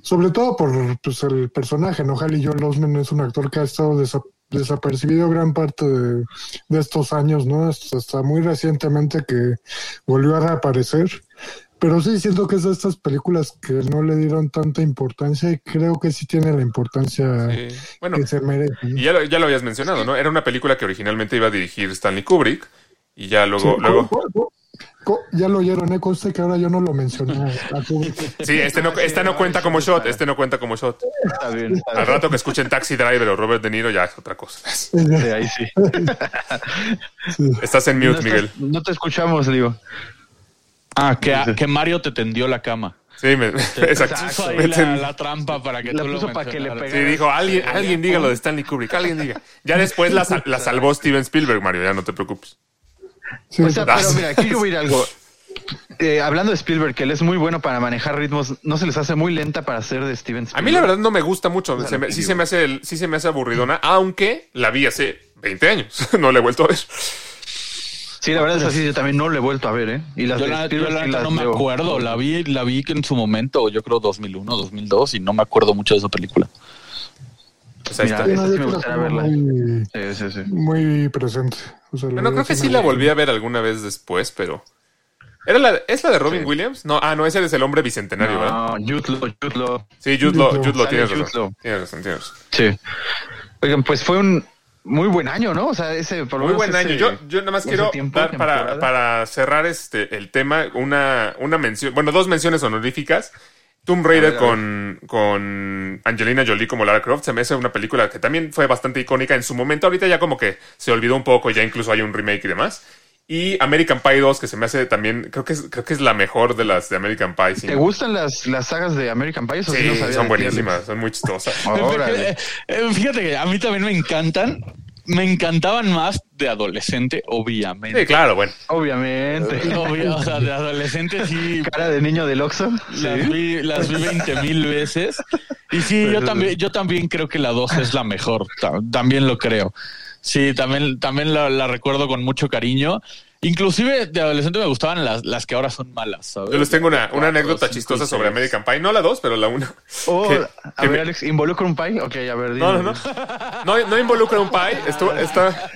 sobre todo por pues, el personaje, ¿no? Haley Joel Osment es un actor que ha estado desapercibido gran parte de, de estos años, ¿no? Hasta, hasta muy recientemente que volvió a reaparecer. Pero sí siento que es de estas películas que no le dieron tanta importancia y creo que sí tiene la importancia bueno, que se merece. ¿no? y ya lo, ya lo habías mencionado, ¿no? Era una película que originalmente iba a dirigir Stanley Kubrick y ya Sí, luego, ya lo oyeron, ¿eh? Conste que ahora yo no lo mencioné. sí, este no, este no cuenta como shot, este no cuenta como shot. Está bien. Está Al bien. rato que escuchen Taxi Driver o Robert De Niro ya es otra cosa. Sí, ahí sí. Estás en No, mute, estás- Miguel. no te escuchamos, digo. Ah, que, que Mario te tendió la cama. Sí, me, exacto. Puso ahí Me la, ten- la trampa para que La tú lo puso para que le mencionaras. Sí, dijo, alguien, alguien diga lo de Stanley Kubrick, alguien diga. Ya después la, la salvó Steven Spielberg, Mario, ya no te preocupes. Sí, O sea, pero mira, aquí yo voy a ir algo. Eh, hablando de Spielberg, que él es muy bueno para manejar ritmos, no se les hace muy lenta para ser de Steven A Spielberg. mí la verdad no me gusta mucho, se me- sí, se me hace, el- sí se me hace aburridona, aunque la vi hace 20 años, no la he vuelto a ver. Sí, la verdad es así, yo también no lo he vuelto a ver, ¿eh? Y las Yo de la, yo Spielberg la las no me veo. acuerdo, la vi, la vi que en su momento, yo creo 2001, 2002 y no me acuerdo mucho de esa película. Pues ahí Mira, está. esa sí me gustaría verla. Muy, Sí, sí, sí. muy presente. O sea, Bueno, creo que sí la volví a ver alguna vez después, pero... ¿Era la, ¿Es la de Robin Sí. Williams? No, ah, no, ese es el hombre bicentenario, ¿verdad? No, Jude Law, Jude Law. Sí, Jude Law, Jude Law, tienes razón. Tienes razón, tienes razón. Sí. Oigan, pues fue un muy buen año, ¿no? O sea, ese por lo Muy menos buen año. ese- Yo, yo nada más quiero tiempo, dar para, para cerrar este el tema una, una mención, bueno, dos menciones honoríficas. Tomb Raider A ver, a con, con Angelina Jolie como Lara Croft se me hace una película que también fue bastante icónica en su momento. Ahorita ya como que se olvidó un poco, ya incluso hay un remake y demás. Y American Pie 2, que se me hace también, creo que es, creo que es la mejor de las de American Pie. sí. ¿Te gustan las, las sagas de American Pie? Eso Sí, no sabía son buenísimas, son muy chistosas. Eh, Fíjate que a mí también me encantan, me encantaban más de adolescente, obviamente. Sí, claro, bueno. Obviamente. Obvio, o sea, de adolescente sí Cara de niño del Oxxo. las vi, las vi 20 mil veces. Y sí, yo también, yo también creo que la 2 es la mejor. ta- También lo creo. Sí, también, también la, la recuerdo con mucho cariño. Inclusive de adolescente me gustaban las, las que ahora son malas. ¿sabes? Yo les tengo una, una anécdota chistosa sobre. American Pie. No la 2, pero la 1. Oh, Que- a que ver, me- Alex, ¿involucra un pie? Ok, a ver, dime. No, no, no. No, no involucra un pie. Esto, está.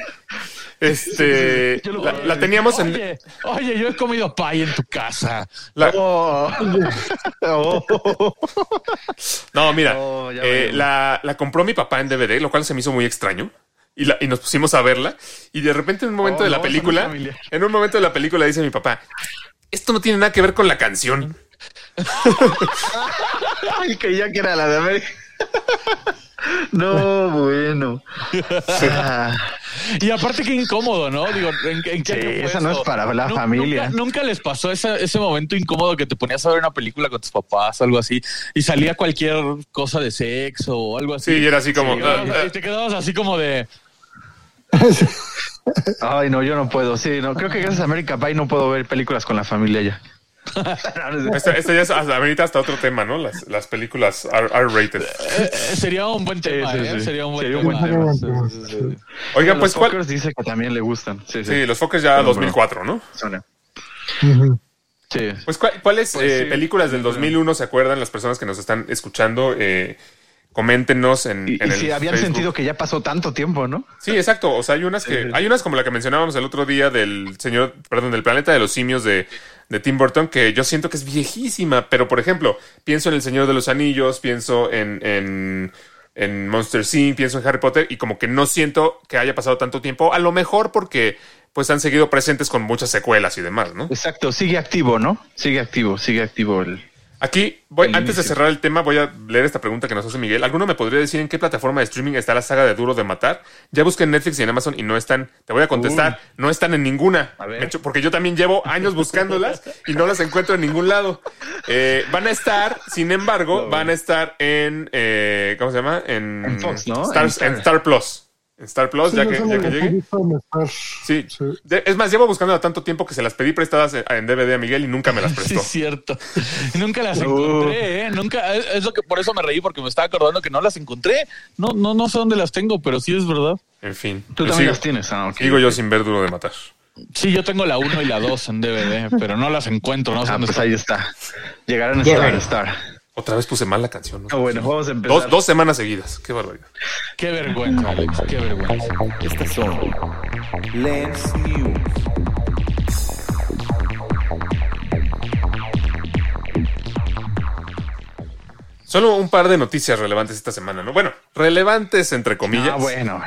Este. Lo La, teníamos en. Oye, oye, yo he comido pie en tu casa. la- Oh. Oh. no, mira. Oh, eh, la, la compró mi papá en DVD, lo cual se me hizo muy extraño. Y, la- y nos pusimos a verla. Y de repente, en un momento Oh, de la no, película. En un momento de la película dice mi papá. esto no tiene nada que ver con la canción. Ay, que ya que era la de América. No, bueno. Ah, Y aparte qué incómodo, ¿no? Digo, ¿en, en qué Sí, año fue esa no es para la familia. Nunca, nunca les pasó esa- ese momento incómodo que te ponías a ver una película con tus papás o algo así y salía cualquier cosa de sexo o algo así. Sí, y era así como. Y ah, ah, y te quedabas así como de... Ay, no, yo no puedo. Sí, no, creo que gracias a America Pie no puedo ver películas con la familia ya. Este ya es hasta, ahorita hasta otro tema, ¿no? Las, las películas R- R-rated. eh, eh, sería un buen tema, sí, ¿eh? sí. Sería un buen Sería un tema. buen Sí, tema. sí, sí. Oigan, Los pues, ¿cuál? Fockers dice que también le gustan. Sí, sí. Sí, los Fockers ya Pero, 2004, ¿no? Sí. Pues, ¿cuál- ¿cuáles Pues, eh, sí. películas del 2001 se acuerdan las personas que nos están escuchando? Eh, coméntenos en, Y, en y el si habían Facebook. sentido que ya pasó tanto tiempo, ¿no? Sí, exacto. O sea, hay unas que, hay unas como la que mencionábamos el otro día del señor, perdón, del planeta de los simios de, de Tim Burton, que yo siento que es viejísima. Pero, por ejemplo, pienso en El Señor de los Anillos, pienso en, en, en Monster Inc., pienso en Harry Potter, y como que no siento que haya pasado tanto tiempo. A lo mejor porque pues han seguido presentes con muchas secuelas y demás, ¿no? Exacto, sigue activo, ¿no? Sigue activo, sigue activo el. Aquí, voy, antes de cerrar el tema, voy a leer esta pregunta que nos hace Miguel. ¿Alguno me podría decir en qué plataforma de streaming está la saga de Duro de Matar? Ya busqué en Netflix y en Amazon y no están. Te voy a contestar, no están en ninguna. A ver. Porque yo también llevo años buscándolas y no las encuentro en ningún lado. Eh, van a estar, sin embargo, van a estar en. eh, ¿Cómo se llama? En, En Fox, ¿no? Star, En en Star. Star Plus. En Star Plus, Sí, ya, que, ya que llegue. Sí. Sí. De- es más, llevo buscándola tanto tiempo que se las pedí prestadas en en DVD a Miguel y nunca me las Sí, prestó. es cierto. Nunca las Uh. encontré, ¿eh? Nunca, es lo que por eso me reí, porque me estaba acordando que no las encontré. No, no, no sé dónde las tengo, pero sí es verdad. En fin. Tú Yo también sigo- las tienes, ah, ok. Sigo yo sin ver Duro de Matar. Sí, yo tengo la 1 y la 2 en DVD, pero no las encuentro, no sé Ah, dónde pues están. ahí está. Llegarán a. Star. Otra vez puse mal la canción. ¿no? Ah, bueno, vamos a empezar. Dos, dos semanas seguidas. Qué barbaridad. Qué vergüenza, Alex, qué vergüenza. Estas son Lens News. Solo un par de noticias relevantes esta semana, ¿no? Bueno, relevantes entre comillas. Ah, bueno.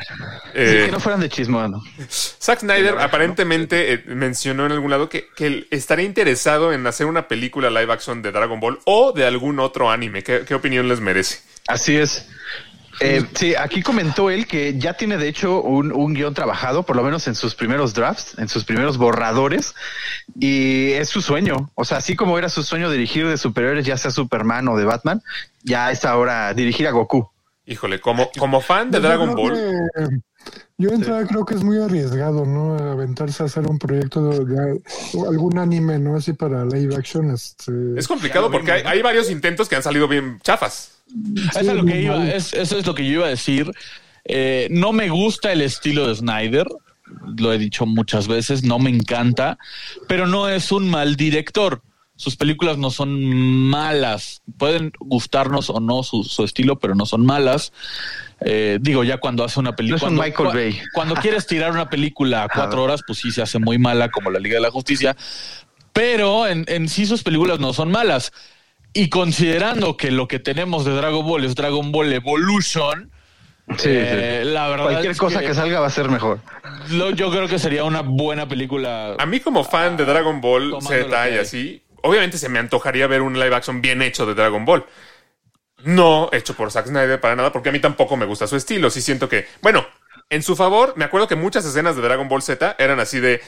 Eh, Sí, que no fueran de chismo, ¿no? Zack Snyder aparentemente eh, mencionó en algún lado que, que él estaría interesado en hacer una película live action de Dragon Ball o de algún otro anime. ¿Qué, qué opinión les merece? Así es. Eh, sí, aquí comentó él que ya tiene de hecho un, un guion trabajado, por lo menos en sus primeros drafts, en sus primeros borradores, y es su sueño. O sea, así como era su sueño dirigir de superhéroes, ya sea Superman o de Batman, ya es ahora dirigir a Goku. Híjole, como, como fan de Yo Dragon Ball, que- yo entrada creo que es muy arriesgado, ¿no? Aventarse a hacer un proyecto de, de algún anime, ¿no? Así para live action. Este, es complicado porque hay, hay varios intentos que han salido bien chafas. Eso es lo que iba, es- eso es lo que yo iba a decir. Eh, no me gusta el estilo de Snyder, lo he dicho muchas veces, no me encanta, pero no es un mal director. Sus películas no son malas, pueden gustarnos o no su, su estilo, pero no son malas. Eh, digo, ya cuando hace una película. No cuando, Michael cua- Bay. Cuando quieres tirar una película a cuatro horas, pues sí se hace muy mala, como la Liga de la Justicia. Pero en, en sí sus películas no son malas. Y considerando que lo que tenemos de Dragon Ball es Dragon Ball Evolution, Sí, eh, sí. la verdad Cualquier es cosa que... salga va a ser mejor. lo- yo creo que sería una buena película. A mí como fan de Dragon Ball Z y así, obviamente se me antojaría ver un live action bien hecho de Dragon Ball. No hecho por Zack Snyder para nada, porque a mí tampoco me gusta su estilo. Sí siento que, bueno, en su favor, me acuerdo que muchas escenas de Dragon Ball Z eran así de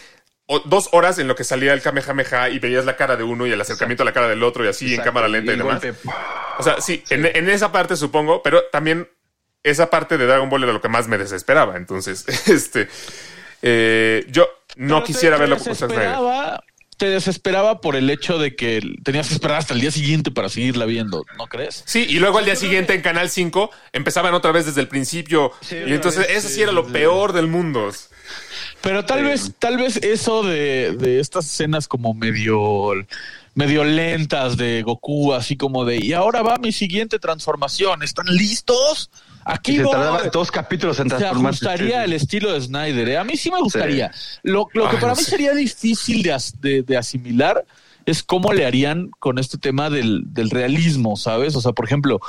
o- dos horas en lo que salía el Kamehameha y veías la cara de uno y el acercamiento a la cara del otro y así en cámara lenta y, demás. golpe. O sea, sí, En, en esa parte supongo, pero también esa parte de Dragon Ball era lo que más me desesperaba. Entonces, este, eh, yo no Pero quisiera verlo con Zack Snyder. Te desesperaba por el hecho de que tenías que esperar hasta el día siguiente para seguirla viendo, ¿no crees? Sí, y luego al día siguiente en Canal 5 empezaban otra vez desde el principio. y entonces vez, eso sí sí, era lo sí. peor del mundo. Pero tal vez, tal vez eso de, de estas escenas como medio, medio lentas de Goku, así como de, y ahora va mi siguiente transformación, ¿están listos? Aquí Y se voy". tardaba dos capítulos en se ajustaría el estilo de Snyder. ¿eh? A mí sí me gustaría. Lo, lo que Ay, para no mí sé. sería difícil de, as- de- de asimilar es cómo le harían con este tema del, del realismo, ¿sabes? O sea, por ejemplo,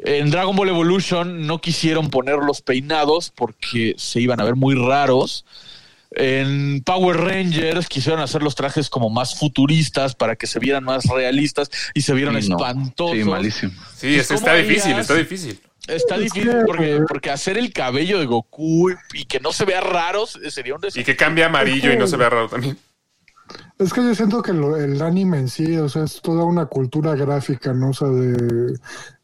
en Dragon Ball Evolution no quisieron poner los peinados porque se iban a ver muy raros. En Power Rangers quisieron hacer los trajes como más futuristas para que se vieran más realistas y se vieron Sí, no. espantosos. Sí, malísimo. Sí, Pues, es- ¿cómo está difícil, está difícil. Está Es difícil que- porque, porque hacer el cabello de Goku y que no se vea raro sería un Y desafío. que cambie a amarillo y no se vea raro también. Es que yo siento que lo- el anime en sí, o sea, es toda una cultura gráfica, ¿no? O sea, de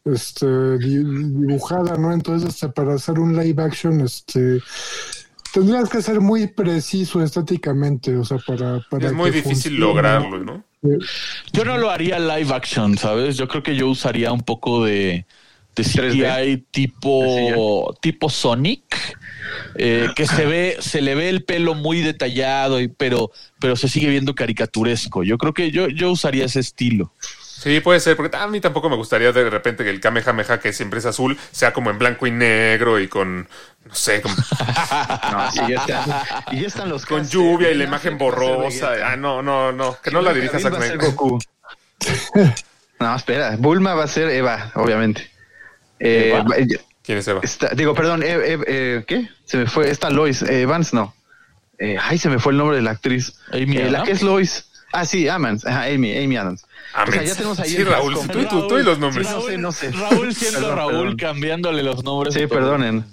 este di- dibujada, ¿no? Entonces, este, para hacer un live action, este tendrías que ser muy preciso estéticamente, o sea, para, para Es muy que difícil funcione. lograrlo, ¿no? Yo no lo haría live action, ¿sabes? Yo creo que yo usaría un poco de, de CGI tipo, tipo Sonic, eh, que se ve, se le ve el pelo muy detallado, y, pero, pero se sigue viendo caricaturesco. Yo creo que yo, yo usaría ese estilo. Sí, puede ser, porque a mí tampoco me gustaría de repente que el Kamehameha, que siempre es azul, sea como en blanco y negro y con, no sé, con, No, y, ya está- y ya están los con lluvia y la imagen borrosa. Ah, no, no, no, que no la dirija David Zack va a. Goku. No, espera. Bulma va a ser Eva, obviamente. Eh, eh, ¿Quién es Eva? está- digo, perdón, eh, eh, eh, ¿qué? Se me fue. Esta Lois. eh, Evans, no. Eh, ay, se me fue el nombre de la actriz. Amy Eh, la Adams. que es Lois. Ah, sí, Adams. Ajá, Amy, Amy Adams. Ah, o sea, ya tenemos ahí sí, Raúl, tú y tú, tú y los nombres. Sí, no sé, no sé. Raúl siendo Perdón, Raúl perdón. cambiándole los nombres. Sí, perdonen.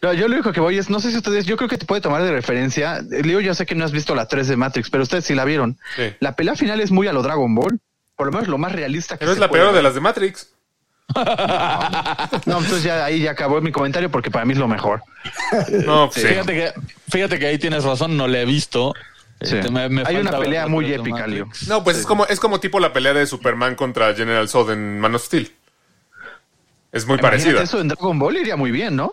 No, yo lo único que voy es, no sé si ustedes, yo creo que te puede tomar de referencia. Leo, yo sé que no has visto la 3 de Matrix, pero ustedes sí la vieron. Sí. La pelea final es muy a lo Dragon Ball. Por lo menos lo más realista que Pero es la puede peor de las de Matrix. No, entonces ya ahí ya acabó mi comentario porque para mí es lo mejor. No, pues sí. Fíjate que, fíjate que ahí tienes razón, no le he visto. Sí. Este, me- me Hay una pelea muy épica, Leo. No, pues es como es como tipo la pelea de Superman contra General Zod en Man of Steel. Es muy Imagínate, parecida. Eso en Dragon Ball iría muy bien, ¿no?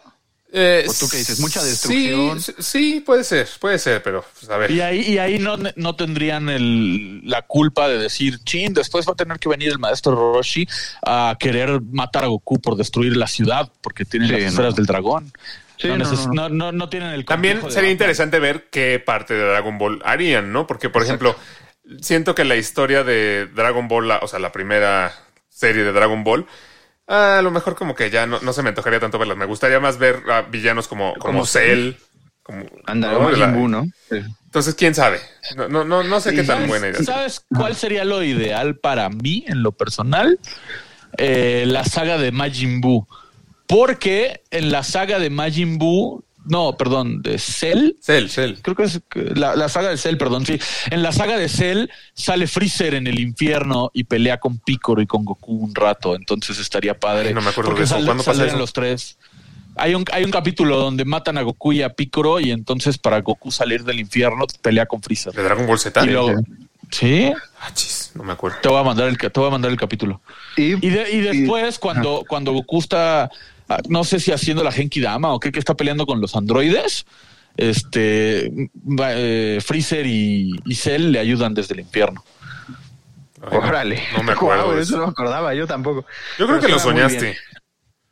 Eh, ¿O tú qué dices? ¿Mucha sí, destrucción? Sí, sí, puede ser, puede ser, pero pues, a ver. Y ahí, y ahí no, no tendrían el, la culpa de decir, chin, después va a tener que venir el maestro Roshi a querer matar a Goku por destruir la ciudad, porque tienen Sí, las no. esferas del dragón. Sí, no, no, no, no- no- no tienen el También sería interesante ver qué parte de Dragon Ball harían, ¿no? Porque, por ejemplo, siento que la historia de Dragon Ball, la- o sea, la primera serie de Dragon Ball, a lo mejor como que ya no, no se me antojaría tanto verlas. Me gustaría más ver a villanos como, como, Como Cell. Como, Anda, ¿no? Majin La- Buu, ¿no? Sí. Entonces, quién sabe. No, no, no, no sé Sí, qué tan ¿sabes? buena idea. ¿Sabes cuál sería lo ideal para mí en lo personal? Eh, la saga de Majin Buu. Porque en la saga de Majin Buu, no, perdón, de Cell, Cell, Cell. creo que es la, la saga de Cell, perdón, sí. En la saga de Cell sale Freezer en el infierno y pelea con Piccolo y con Goku un rato, entonces estaría padre. Ay, no me acuerdo porque de eso. sal- ¿Cuándo pasa eso? los tres. Hay un, hay un capítulo donde matan a Goku y a Piccolo y entonces para Goku salir del infierno pelea con Freezer. De Dragon Ball Z. Y luego, ¿sí? Ah, chis, no me acuerdo. Te voy a mandar el, te voy a mandar el capítulo. Y, Y, de- y después, cuando, cuando Goku está, no sé si haciendo la Genki Dama o qué, que está peleando con los androides, este, va- eh, Freezer y, y Cell le ayudan desde el infierno. Ay, órale. No me acuerdo. De eso eso. no me acordaba, yo tampoco. Yo creo Pero que lo soñaste.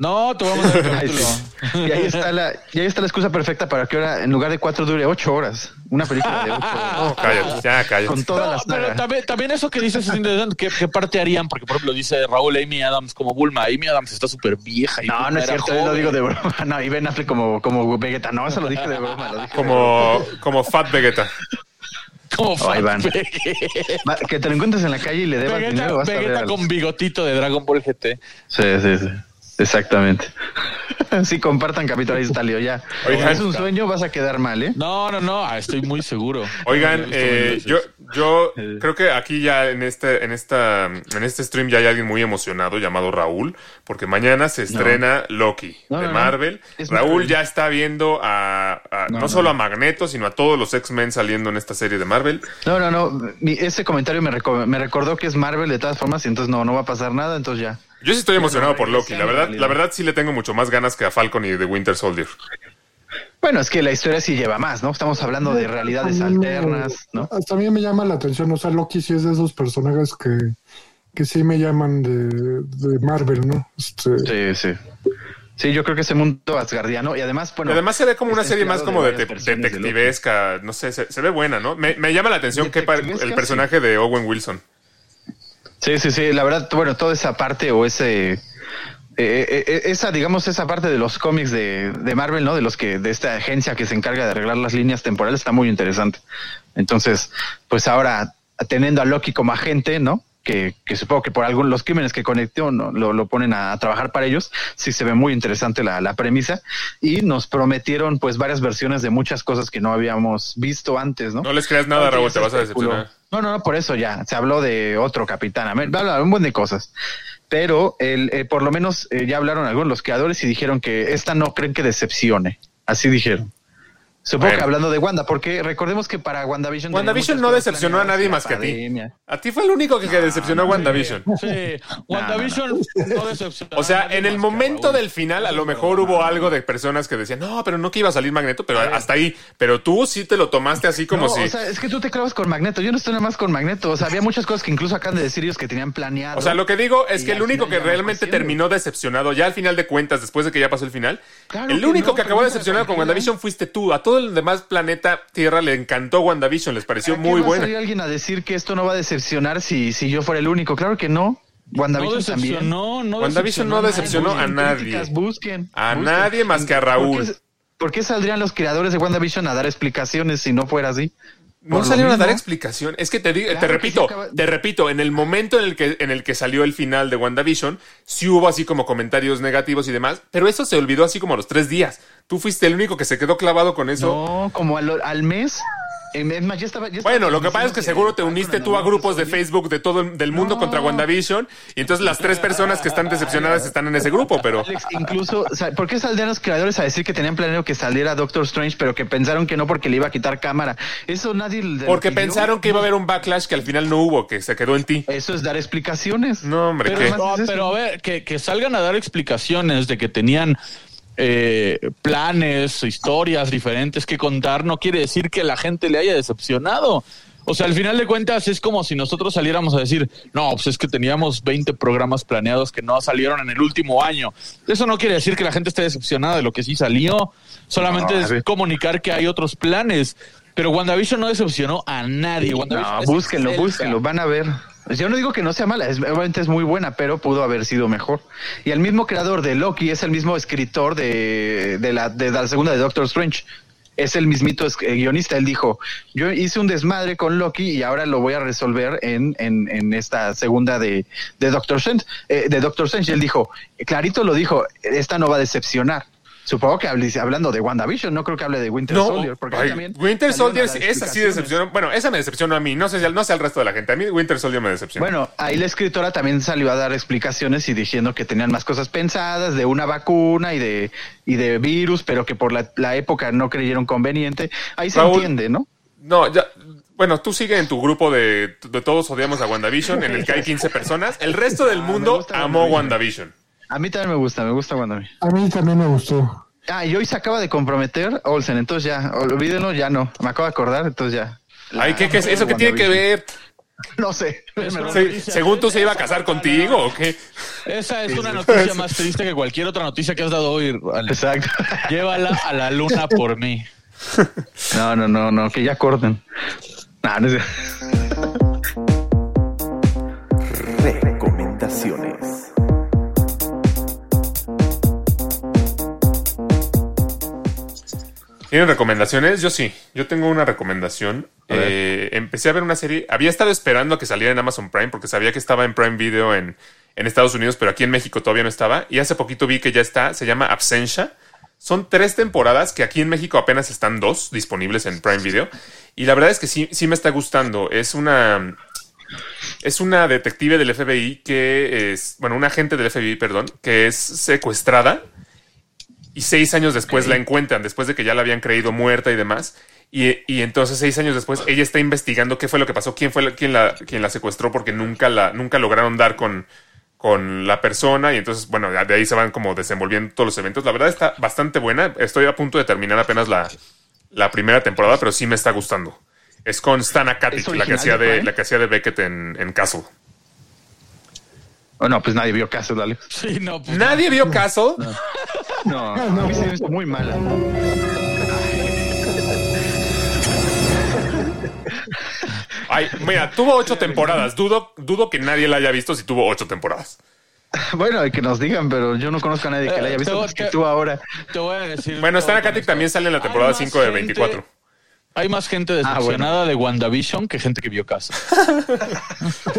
No, te voy a Ay, capítulo. Y ahí está la, y ahí está la excusa perfecta para que ahora, en lugar de cuatro, dure ocho horas. Una película de ocho horas. No, cállate, ya cállate. Con toda No, la pero también, también eso que dices es interesante. ¿Qué, qué parte harían? Porque, por ejemplo, dice Raúl Amy Adams como Bulma. Amy Adams está súper vieja. y No, no es cierto, yo lo digo de broma. No, y Ben Affleck como, como Vegeta. No, eso lo dije de broma. Lo dije de Como, como Fat Vegeta. Como Oh, Va, Que te lo encuentres en la calle y le debas Vegeta, dinero. Vegeta con bigotito de Dragon Ball GT. Sí, sí, sí. Exactamente. sí, compartan está, Leo, ya. Oigan. es un sueño, vas a quedar mal, ¿eh? No, no, no, ah, estoy muy seguro. Oigan, eh, yo, yo creo que aquí ya en este, en esta, en este stream ya hay alguien muy emocionado llamado Raúl, porque mañana se estrena Loki No, de no, no. Marvel. Es Raúl Marvel. ya está viendo a, a- no, solo no. a Magneto, sino a todos los X-Men saliendo en esta serie de Marvel. No, no, no. Mi- ese comentario me, me recordó que es Marvel de todas formas y entonces no, no va a pasar nada, entonces ya. Yo sí estoy emocionado por Loki. La verdad, la verdad sí le tengo mucho más ganas que a Falcon y de Winter Soldier. Bueno, es que la historia sí lleva más, ¿no? Estamos hablando de realidades A mí me- alternas, ¿no? Hasta a mí me llama la atención, o sea, Loki sí es de esos personajes que, que sí me llaman de, de Marvel, ¿no? Este, Sí, sí. Sí, yo creo que ese mundo asgardiano y además, bueno. Y además se ve como una serie más como de, de detectivesca, no sé, se, se ve buena, ¿no? Me, me llama la atención que el personaje de Owen Wilson. Sí, sí, sí. La verdad, bueno, toda esa parte o ese eh, eh, eh, esa, digamos, esa parte de los cómics de, de Marvel, ¿no? De los que, de esta agencia que se encarga de arreglar las líneas temporales, está muy interesante. Entonces, pues ahora, teniendo a Loki como agente, ¿no? Que, que supongo que por algún los crímenes que conectó ¿no? lo, lo ponen a, a trabajar para ellos, sí se ve muy interesante la, la premisa y nos prometieron pues varias versiones de muchas cosas que no habíamos visto antes, ¿no? No les creas nada, Raúl, te vas a decepcionar. No, no, no, por eso ya se habló de otro Capitán América, habla un buen de cosas. Pero el, eh, por lo menos eh, ya hablaron algunos los creadores y dijeron que esta no creen que decepcione. Así dijeron. Supongo Bueno. que hablando de Wanda, porque recordemos que para WandaVision. WandaVision no decepcionó a nadie más que a ti. A ti fue el único que, que decepcionó a WandaVision. Sí, WandaVision no decepcionó. O sea, a nadie en el momento del final, a lo mejor hubo algo de personas que decían, no, pero no que iba a salir Magneto, pero hasta ahí. Pero tú sí te lo tomaste así como no, si. o sea, es que tú te clavas con Magneto. Yo no estoy nada más con Magneto. O sea, había muchas cosas que incluso acaban de decir ellos que tenían planeado. O sea, lo que digo es que el único que realmente terminó decepcionado, ya al final de cuentas, después de que ya pasó el final, Claro el que único no, que acabó decepcionado con. WandaVision fuiste tú. A todo el demás planeta Tierra le encantó WandaVision, les pareció ¿Para qué muy va a buena. salir alguien a decir que esto no va a decepcionar si, si yo fuera el único? Claro que no. No WandaVision también. decepcionó, no WandaVision no decepcionó a nadie. críticas, Busquen. A busquen. nadie más que a ¿Por qué- Raúl. ¿Por qué saldrían los creadores de WandaVision a dar explicaciones si no fuera así? No salieron a dar explicación. Es que te digo, Claro te repito, acaba- te repito, en el momento en el que en el que salió el final de WandaVision, sí hubo así como comentarios negativos y demás, pero eso se olvidó así como a los tres días. Tú fuiste el único que se quedó clavado con eso. No, como al, al mes. Es más, ya estaba, ya estaba Bueno, lo que pasa es que seguro te uniste tú a grupos de. Facebook de todo el- del mundo No. contra WandaVision y entonces las tres personas que están decepcionadas están en ese grupo, pero Alex, incluso, o sea, ¿por qué saldrían los creadores a decir que tenían planeado que saliera Doctor Strange, pero que pensaron que no porque le iba a quitar cámara? Eso nadie. le porque pidió. pensaron que iba a haber un backlash que al final no hubo, que se quedó en ti. Eso es dar explicaciones. No, hombre, Pero ¿qué? No, pero a ver, que, que salgan a dar explicaciones de que tenían eh, planes, historias diferentes que contar, no quiere decir que la gente le haya decepcionado. O sea, al final de cuentas es como si nosotros saliéramos a decir, no, pues es que teníamos 20 programas planeados que no salieron en el último año. Eso no quiere decir que la gente esté decepcionada de lo que sí salió, solamente No, es comunicar que hay otros planes. Pero WandaVision no decepcionó a nadie. No, búsquenlo, búsquenlo, van a ver. Yo no digo que no sea mala, es, obviamente es muy buena, pero pudo haber sido mejor. Y el mismo creador de Loki es el mismo escritor de, de, la, de la segunda de Doctor Strange. Es el mismito eh, guionista. Él dijo, yo hice un desmadre con Loki y ahora lo voy a resolver en, en, en esta segunda de, de Doctor Strange. eh, de Doctor Strange. Él dijo, clarito lo dijo, esta no va a decepcionar. Supongo que hable- hablando de WandaVision, no creo que hable de Winter No, Soldier. Porque ay, también Winter Soldier a dar esa sí explicaciones. decepcionó. Bueno, esa me decepcionó a mí, no sé, si al- no sé al resto de la gente. A mí Winter Soldier me decepcionó. Bueno, ahí la escritora también salió a dar explicaciones y diciendo que tenían más cosas pensadas de una vacuna y de y de virus, pero que por la, la época no creyeron conveniente. Ahí se Raúl, entiende, ¿no? No, ya. Bueno, tú sigue en tu grupo de, de todos odiamos a WandaVision, en el que hay 15 personas. El resto del Ah, me mundo amó WandaVision. WandaVision. A mí también me gusta, me gusta cuando A mí también me gustó. Ah, y hoy se acaba de comprometer Olsen, entonces ya, olvídenlo, ya no. Me acabo de acordar, entonces ya. Ay, ¿qué, qué es eso? ¿Qué tiene que ver? No sé. Se- según tú se iba a casar contigo o qué? Esa es una noticia más triste que cualquier otra noticia que has dado hoy. Exacto. Llévala a la luna por mí. No, no, no, no, que ya corten. No, no es- Recomendaciones. ¿Tienen recomendaciones? Yo sí. Yo tengo una recomendación. Eh, empecé a ver una serie. Había estado esperando a que saliera en Amazon Prime porque sabía que estaba en Prime Video en, en Estados Unidos, pero aquí en México todavía no estaba. Y hace poquito vi que ya está. Se llama Absentia. Son tres temporadas que aquí en México apenas están dos disponibles en Prime Video. Y la verdad es que sí, sí me está gustando. Es una. Es una detective del FBI que es. Bueno, un agente del FBI, perdón, que es secuestrada y seis años después la encuentran, después de que ya la habían creído muerta y demás. Y, y entonces seis años después ella está investigando qué fue lo que pasó, quién fue la, quién la, quién la secuestró, porque nunca la, nunca lograron dar con, con la persona. Y entonces, bueno, de ahí se van como desenvolviendo todos los eventos. La verdad está bastante buena. Estoy a punto de terminar apenas la, la primera temporada, pero sí me está gustando. Es con Stana Katic, ¿Es la que hacía de Prime? la que hacía de Beckett en, en Castle. Oh, no, pues nadie vio caso, dale. Sí, no, pues Nadie vio Castle. No, a mí se me hizo muy mala. Ay, mira, tuvo ocho temporadas. Dudo, dudo que nadie la haya visto si tuvo ocho temporadas. Bueno, y que nos digan, pero yo no conozco a nadie que la haya Eh, visto te- más que tú ahora. Te voy a decir. Bueno, con Katic también sale en la Hay temporada más 5 de gente- 24. Hay más gente decepcionada de WandaVision que gente que vio casa.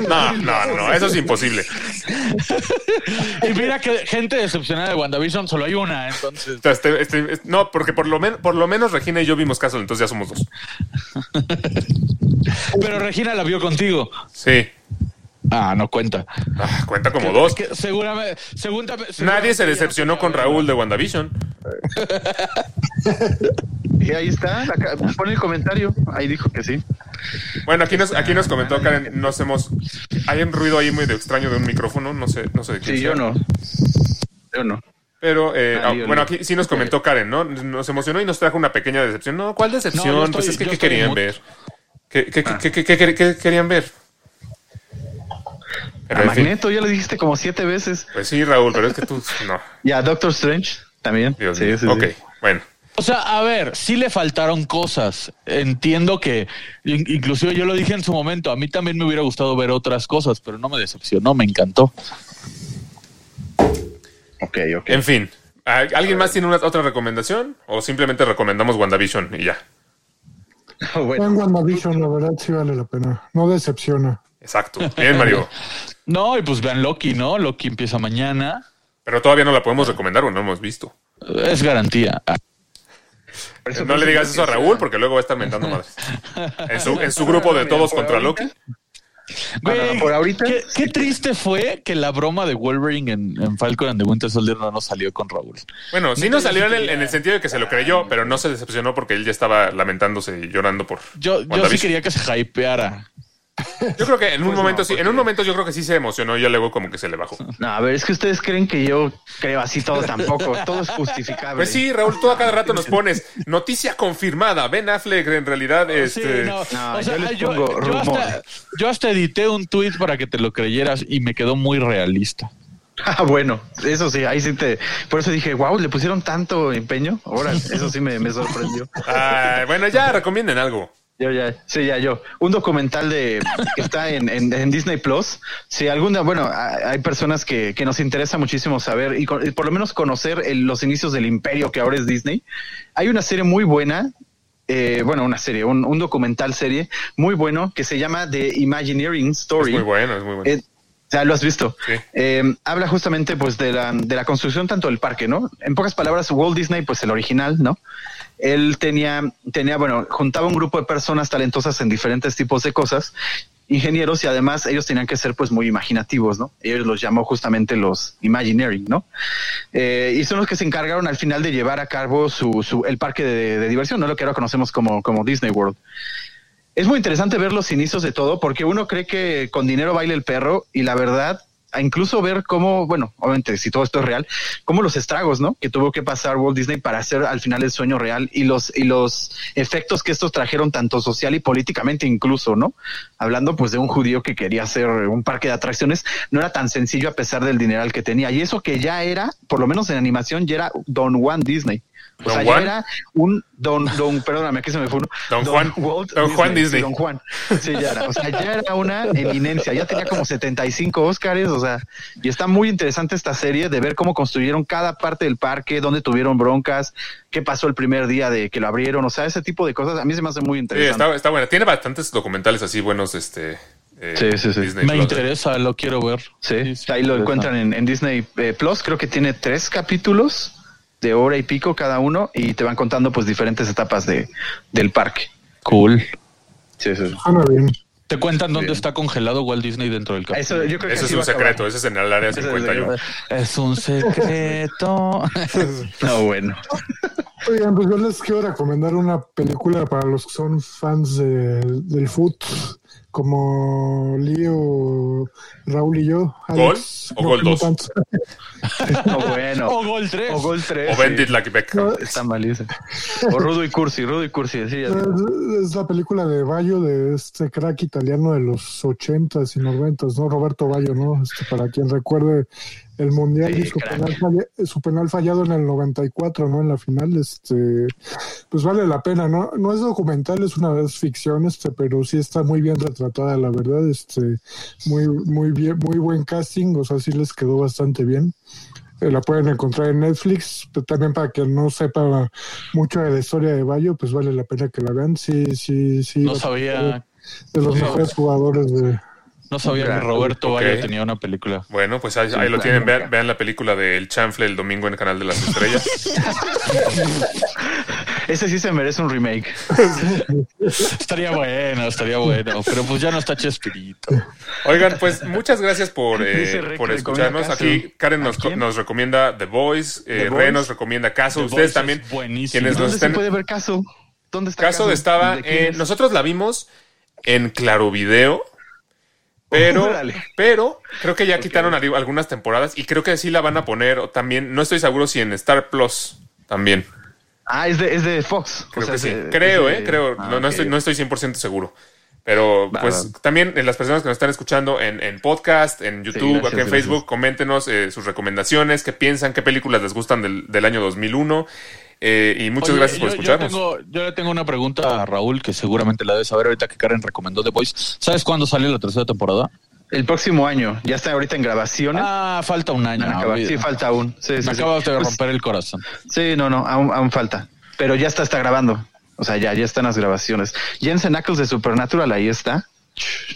No, no, no, eso es imposible. y mira que gente decepcionada de WandaVision solo hay una, entonces. Este- este- este- no, porque por lo, men- por lo menos Regina y yo vimos caso, entonces ya somos dos. Pero Regina la vio contigo. Sí. Ah, no cuenta. Ah, cuenta como dos. Que seguramente, seguramente- Nadie se decepcionó con Raúl de WandaVision. Y ahí está, la ca- pone el comentario. Ahí dijo que sí. Bueno, aquí nos, aquí nos comentó Karen, nos hemos... Hay un ruido ahí muy de extraño de un micrófono, no sé, no sé de quién Sí, sea. yo no. Yo no. Pero, eh, Ah, ah, bueno, aquí sí nos comentó Karen, ¿no? Nos emocionó y nos trajo una pequeña decepción. No, ¿cuál decepción? No, pues es que ¿qué querían ver? ¿Qué, qué, Ah. qué- qué- qué- qué- qué querían ver? Pero, A en fin, Magneto ya lo dijiste como siete veces. pues sí, Raúl, pero es que tú... No, Y a Doctor Strange también. Dios sí, sí, ok, sí. bueno. O sea, a ver, sí le faltaron cosas. Entiendo que, in- inclusive yo lo dije en su momento, a mí también me hubiera gustado ver otras cosas, pero no me decepcionó, me encantó. Ok, ok. En fin, ¿al- ¿alguien más tiene una, otra recomendación? ¿O simplemente recomendamos WandaVision y ya? Bueno, En WandaVision, la verdad, sí vale la pena. No decepciona. Exacto. Bien, Mario. No, y pues vean Loki, ¿no? Loki empieza mañana. Pero todavía no la podemos recomendar o no hemos visto. Es garantía. No le digas eso a Raúl porque luego va a estar mentando madres. En su, en su grupo de todos contra Loki. Güey, por ahorita- Qué, qué triste fue que la broma de Wolverine en, en Falcon and the Winter Soldier no nos salió con Raúl. Bueno, sí nos salió en el, en el sentido de que se lo creyó, pero no se decepcionó porque él ya estaba lamentándose y llorando por Yo, yo sí quería que se hypeara. Yo creo que en un Pues momento no, sí, en un momento yo creo que sí se emocionó y ya luego como que se le bajó. No, a ver, es que ustedes creen que yo creo así todo tampoco. Todo es justificable. Pues sí, Raúl, tú a cada rato nos pones noticia confirmada. Ben Affleck en realidad este Sí, no, no, o sea, yo les yo, pongo yo rumor. hasta, yo hasta edité un tweet para que te lo creyeras y me quedó muy realista. Ah, bueno, eso sí, ahí sí te. Por eso dije, wow, le pusieron tanto empeño. Ahora, eso sí me, me sorprendió. bueno, ya recomienden algo. Yo ya, sí, ya yo. Un documental de que está en, en, en Disney Plus. Si alguna, bueno, hay personas que, que nos interesa muchísimo saber y, con- y por lo menos conocer el- los inicios del imperio que ahora es Disney. Hay una serie muy buena. eh, bueno, una serie, un, un documental serie muy bueno que se llama The Imagineering Es Story. muy bueno, es muy bueno. Eh, ya lo has visto. Sí. Eh, habla justamente pues de la, de la construcción tanto del parque, ¿no? En pocas palabras, Walt Disney, pues el original, ¿no? Él tenía, tenía, bueno, juntaba un grupo de personas talentosas en diferentes tipos de cosas, ingenieros, y además ellos tenían que ser pues muy imaginativos, ¿no? Ellos los llamó justamente los Imagineering, ¿no? Eh, y son los que se encargaron al final de llevar a cabo su, su el parque de, de diversión, ¿no? Lo que ahora conocemos como, como Disney World. Es muy interesante ver los inicios de todo, porque uno cree que con dinero baila el perro, y la verdad, incluso ver cómo, bueno, obviamente, si todo esto es real, cómo los estragos, ¿no? Que tuvo que pasar Walt Disney para hacer al final el sueño real y los, y los efectos que estos trajeron tanto social y políticamente incluso, ¿no? Hablando pues de un judío que quería hacer un parque de atracciones, no era tan sencillo a pesar del dineral que tenía. Y eso que ya era, por lo menos en animación, ya era Don Juan Disney. O ¿Don sea, Juan? ya era un don, don, perdóname, aquí se me fue uno. Don Juan. Walt Don Juan Disney. sí, don Juan. Sí, ya era. O sea, ya era una eminencia. Ya tenía como 75 Óscares. O sea, y está muy interesante esta serie de ver cómo construyeron cada parte del parque, dónde tuvieron broncas, qué pasó el primer día de que lo abrieron. O sea, ese tipo de cosas a mí se me hace muy Sí, interesante. está, está buena. Tiene bastantes documentales así buenos, este. eh, Sí, sí, sí. Disney Me Plus. interesa, lo quiero ver. Sí, sí, ahí lo encuentran en, en Disney eh, Plus. Creo que tiene tres capítulos de hora y pico cada uno y te van contando pues diferentes etapas de, del parque. Cool. Sí, sí. ¿Te cuentan dónde Bien. está congelado Walt Disney dentro del castillo? Eso, yo creo que Ese es un secreto, ese es en el área Ese es 51. Es un secreto. No, bueno. Oigan, pues yo les quiero recomendar una película para los que son fans de- del foot, como Lío, Raúl y yo. ¿Gol o no, Gol no 2? No, bueno. O Gol 3. O Gol 3. O Bendit Like Beckham. Está malísimo. O Rudo y Cursi, Rudo y Cursi. Sí, ya sé. Es, es la película de Bayo, de este crack italiano de los 80s y 90s, ¿no? Roberto Bayo, ¿no? Este, para quien recuerde el Mundial Sí, y su penal, falla- su penal fallado en el 94, ¿no? En la final, este, pues vale la pena, ¿no? No es documental, es una es ficción, este, pero sí está muy bien retratada, la verdad, este, muy, muy bien, muy buen casting, o sea, sí les quedó bastante bien. Eh, la pueden encontrar en Netflix, pero también para quien no sepa mucho de la historia de Bayo, pues vale la pena que la vean. Sí, sí, sí. No sabía, De los mejores jugadores de. no sabía que. Roberto. Bayo tenía una película. Bueno, pues ahí, ahí lo tienen. Vean, vean la película de El Chanfle el domingo en el Canal de las Estrellas. Ese sí se merece un remake. Estaría bueno, estaría bueno. Pero pues ya no está Chespirito. Oigan, pues muchas gracias por, eh, por escucharnos. Aquí Karen nos, nos recomienda The Voice, eh, The Re nos recomienda Caso. The Ustedes Voice también, es buenísimo. quienes nos ¿Dónde se estén... puede ver caso? ¿Dónde está Caso estaba ¿De quién en... es? Nosotros la vimos en Claro Video. Pero, Órale. pero creo que ya quitaron ali- algunas temporadas y creo que sí la van a poner también. No estoy seguro si en Star Plus también. Ah, es de, es de Fox. Creo O sea, que sí. es de- creo, es eh, creo. Ah, no, no estoy, no estoy 100% seguro. Pero pues va. también en las personas que nos están escuchando en, en podcast, en YouTube, gracias, aquí en gracias. Facebook, coméntenos eh, sus recomendaciones, qué piensan, qué películas les gustan del, del año 2001. eh, y muchas Oye, gracias por yo- escucharnos. Yo, tengo, yo le tengo una pregunta a Raúl que seguramente la debe saber ahorita que Karen recomendó The Voice. ¿Sabes cuándo sale la tercera temporada? El próximo año. Ya está ahorita en grabaciones. Ah, falta un año. Van a acabar. olvida. Sí, falta aún. Sí, sí, Me sí. acabas de Pues, romper el corazón. sí, no, no, aún, aún falta. Pero ya está, está grabando. O sea, ya, ya están las grabaciones. Jensen Ackles de Supernatural ahí está.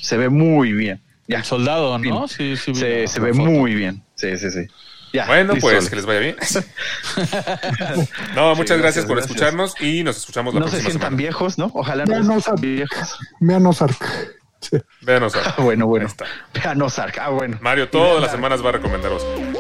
Se ve muy bien. Ya. El soldado, ¿no? Sí, sí. Se, la- se la ve foto. muy bien. Sí, sí, sí. Ya, Bueno, pues que les vaya bien. no, muchas Sí, gracias, gracias, por gracias. escucharnos y nos escuchamos la No se sientan semana. viejos, ¿no? Ojalá no Vean se Ozark. sientan viejos. Vean Ozark. Sí. Véanos. Ah, bueno, bueno. Ahí está. Vean Ozark. Ah, bueno. Mario todas las semanas va a recomendar Oscar.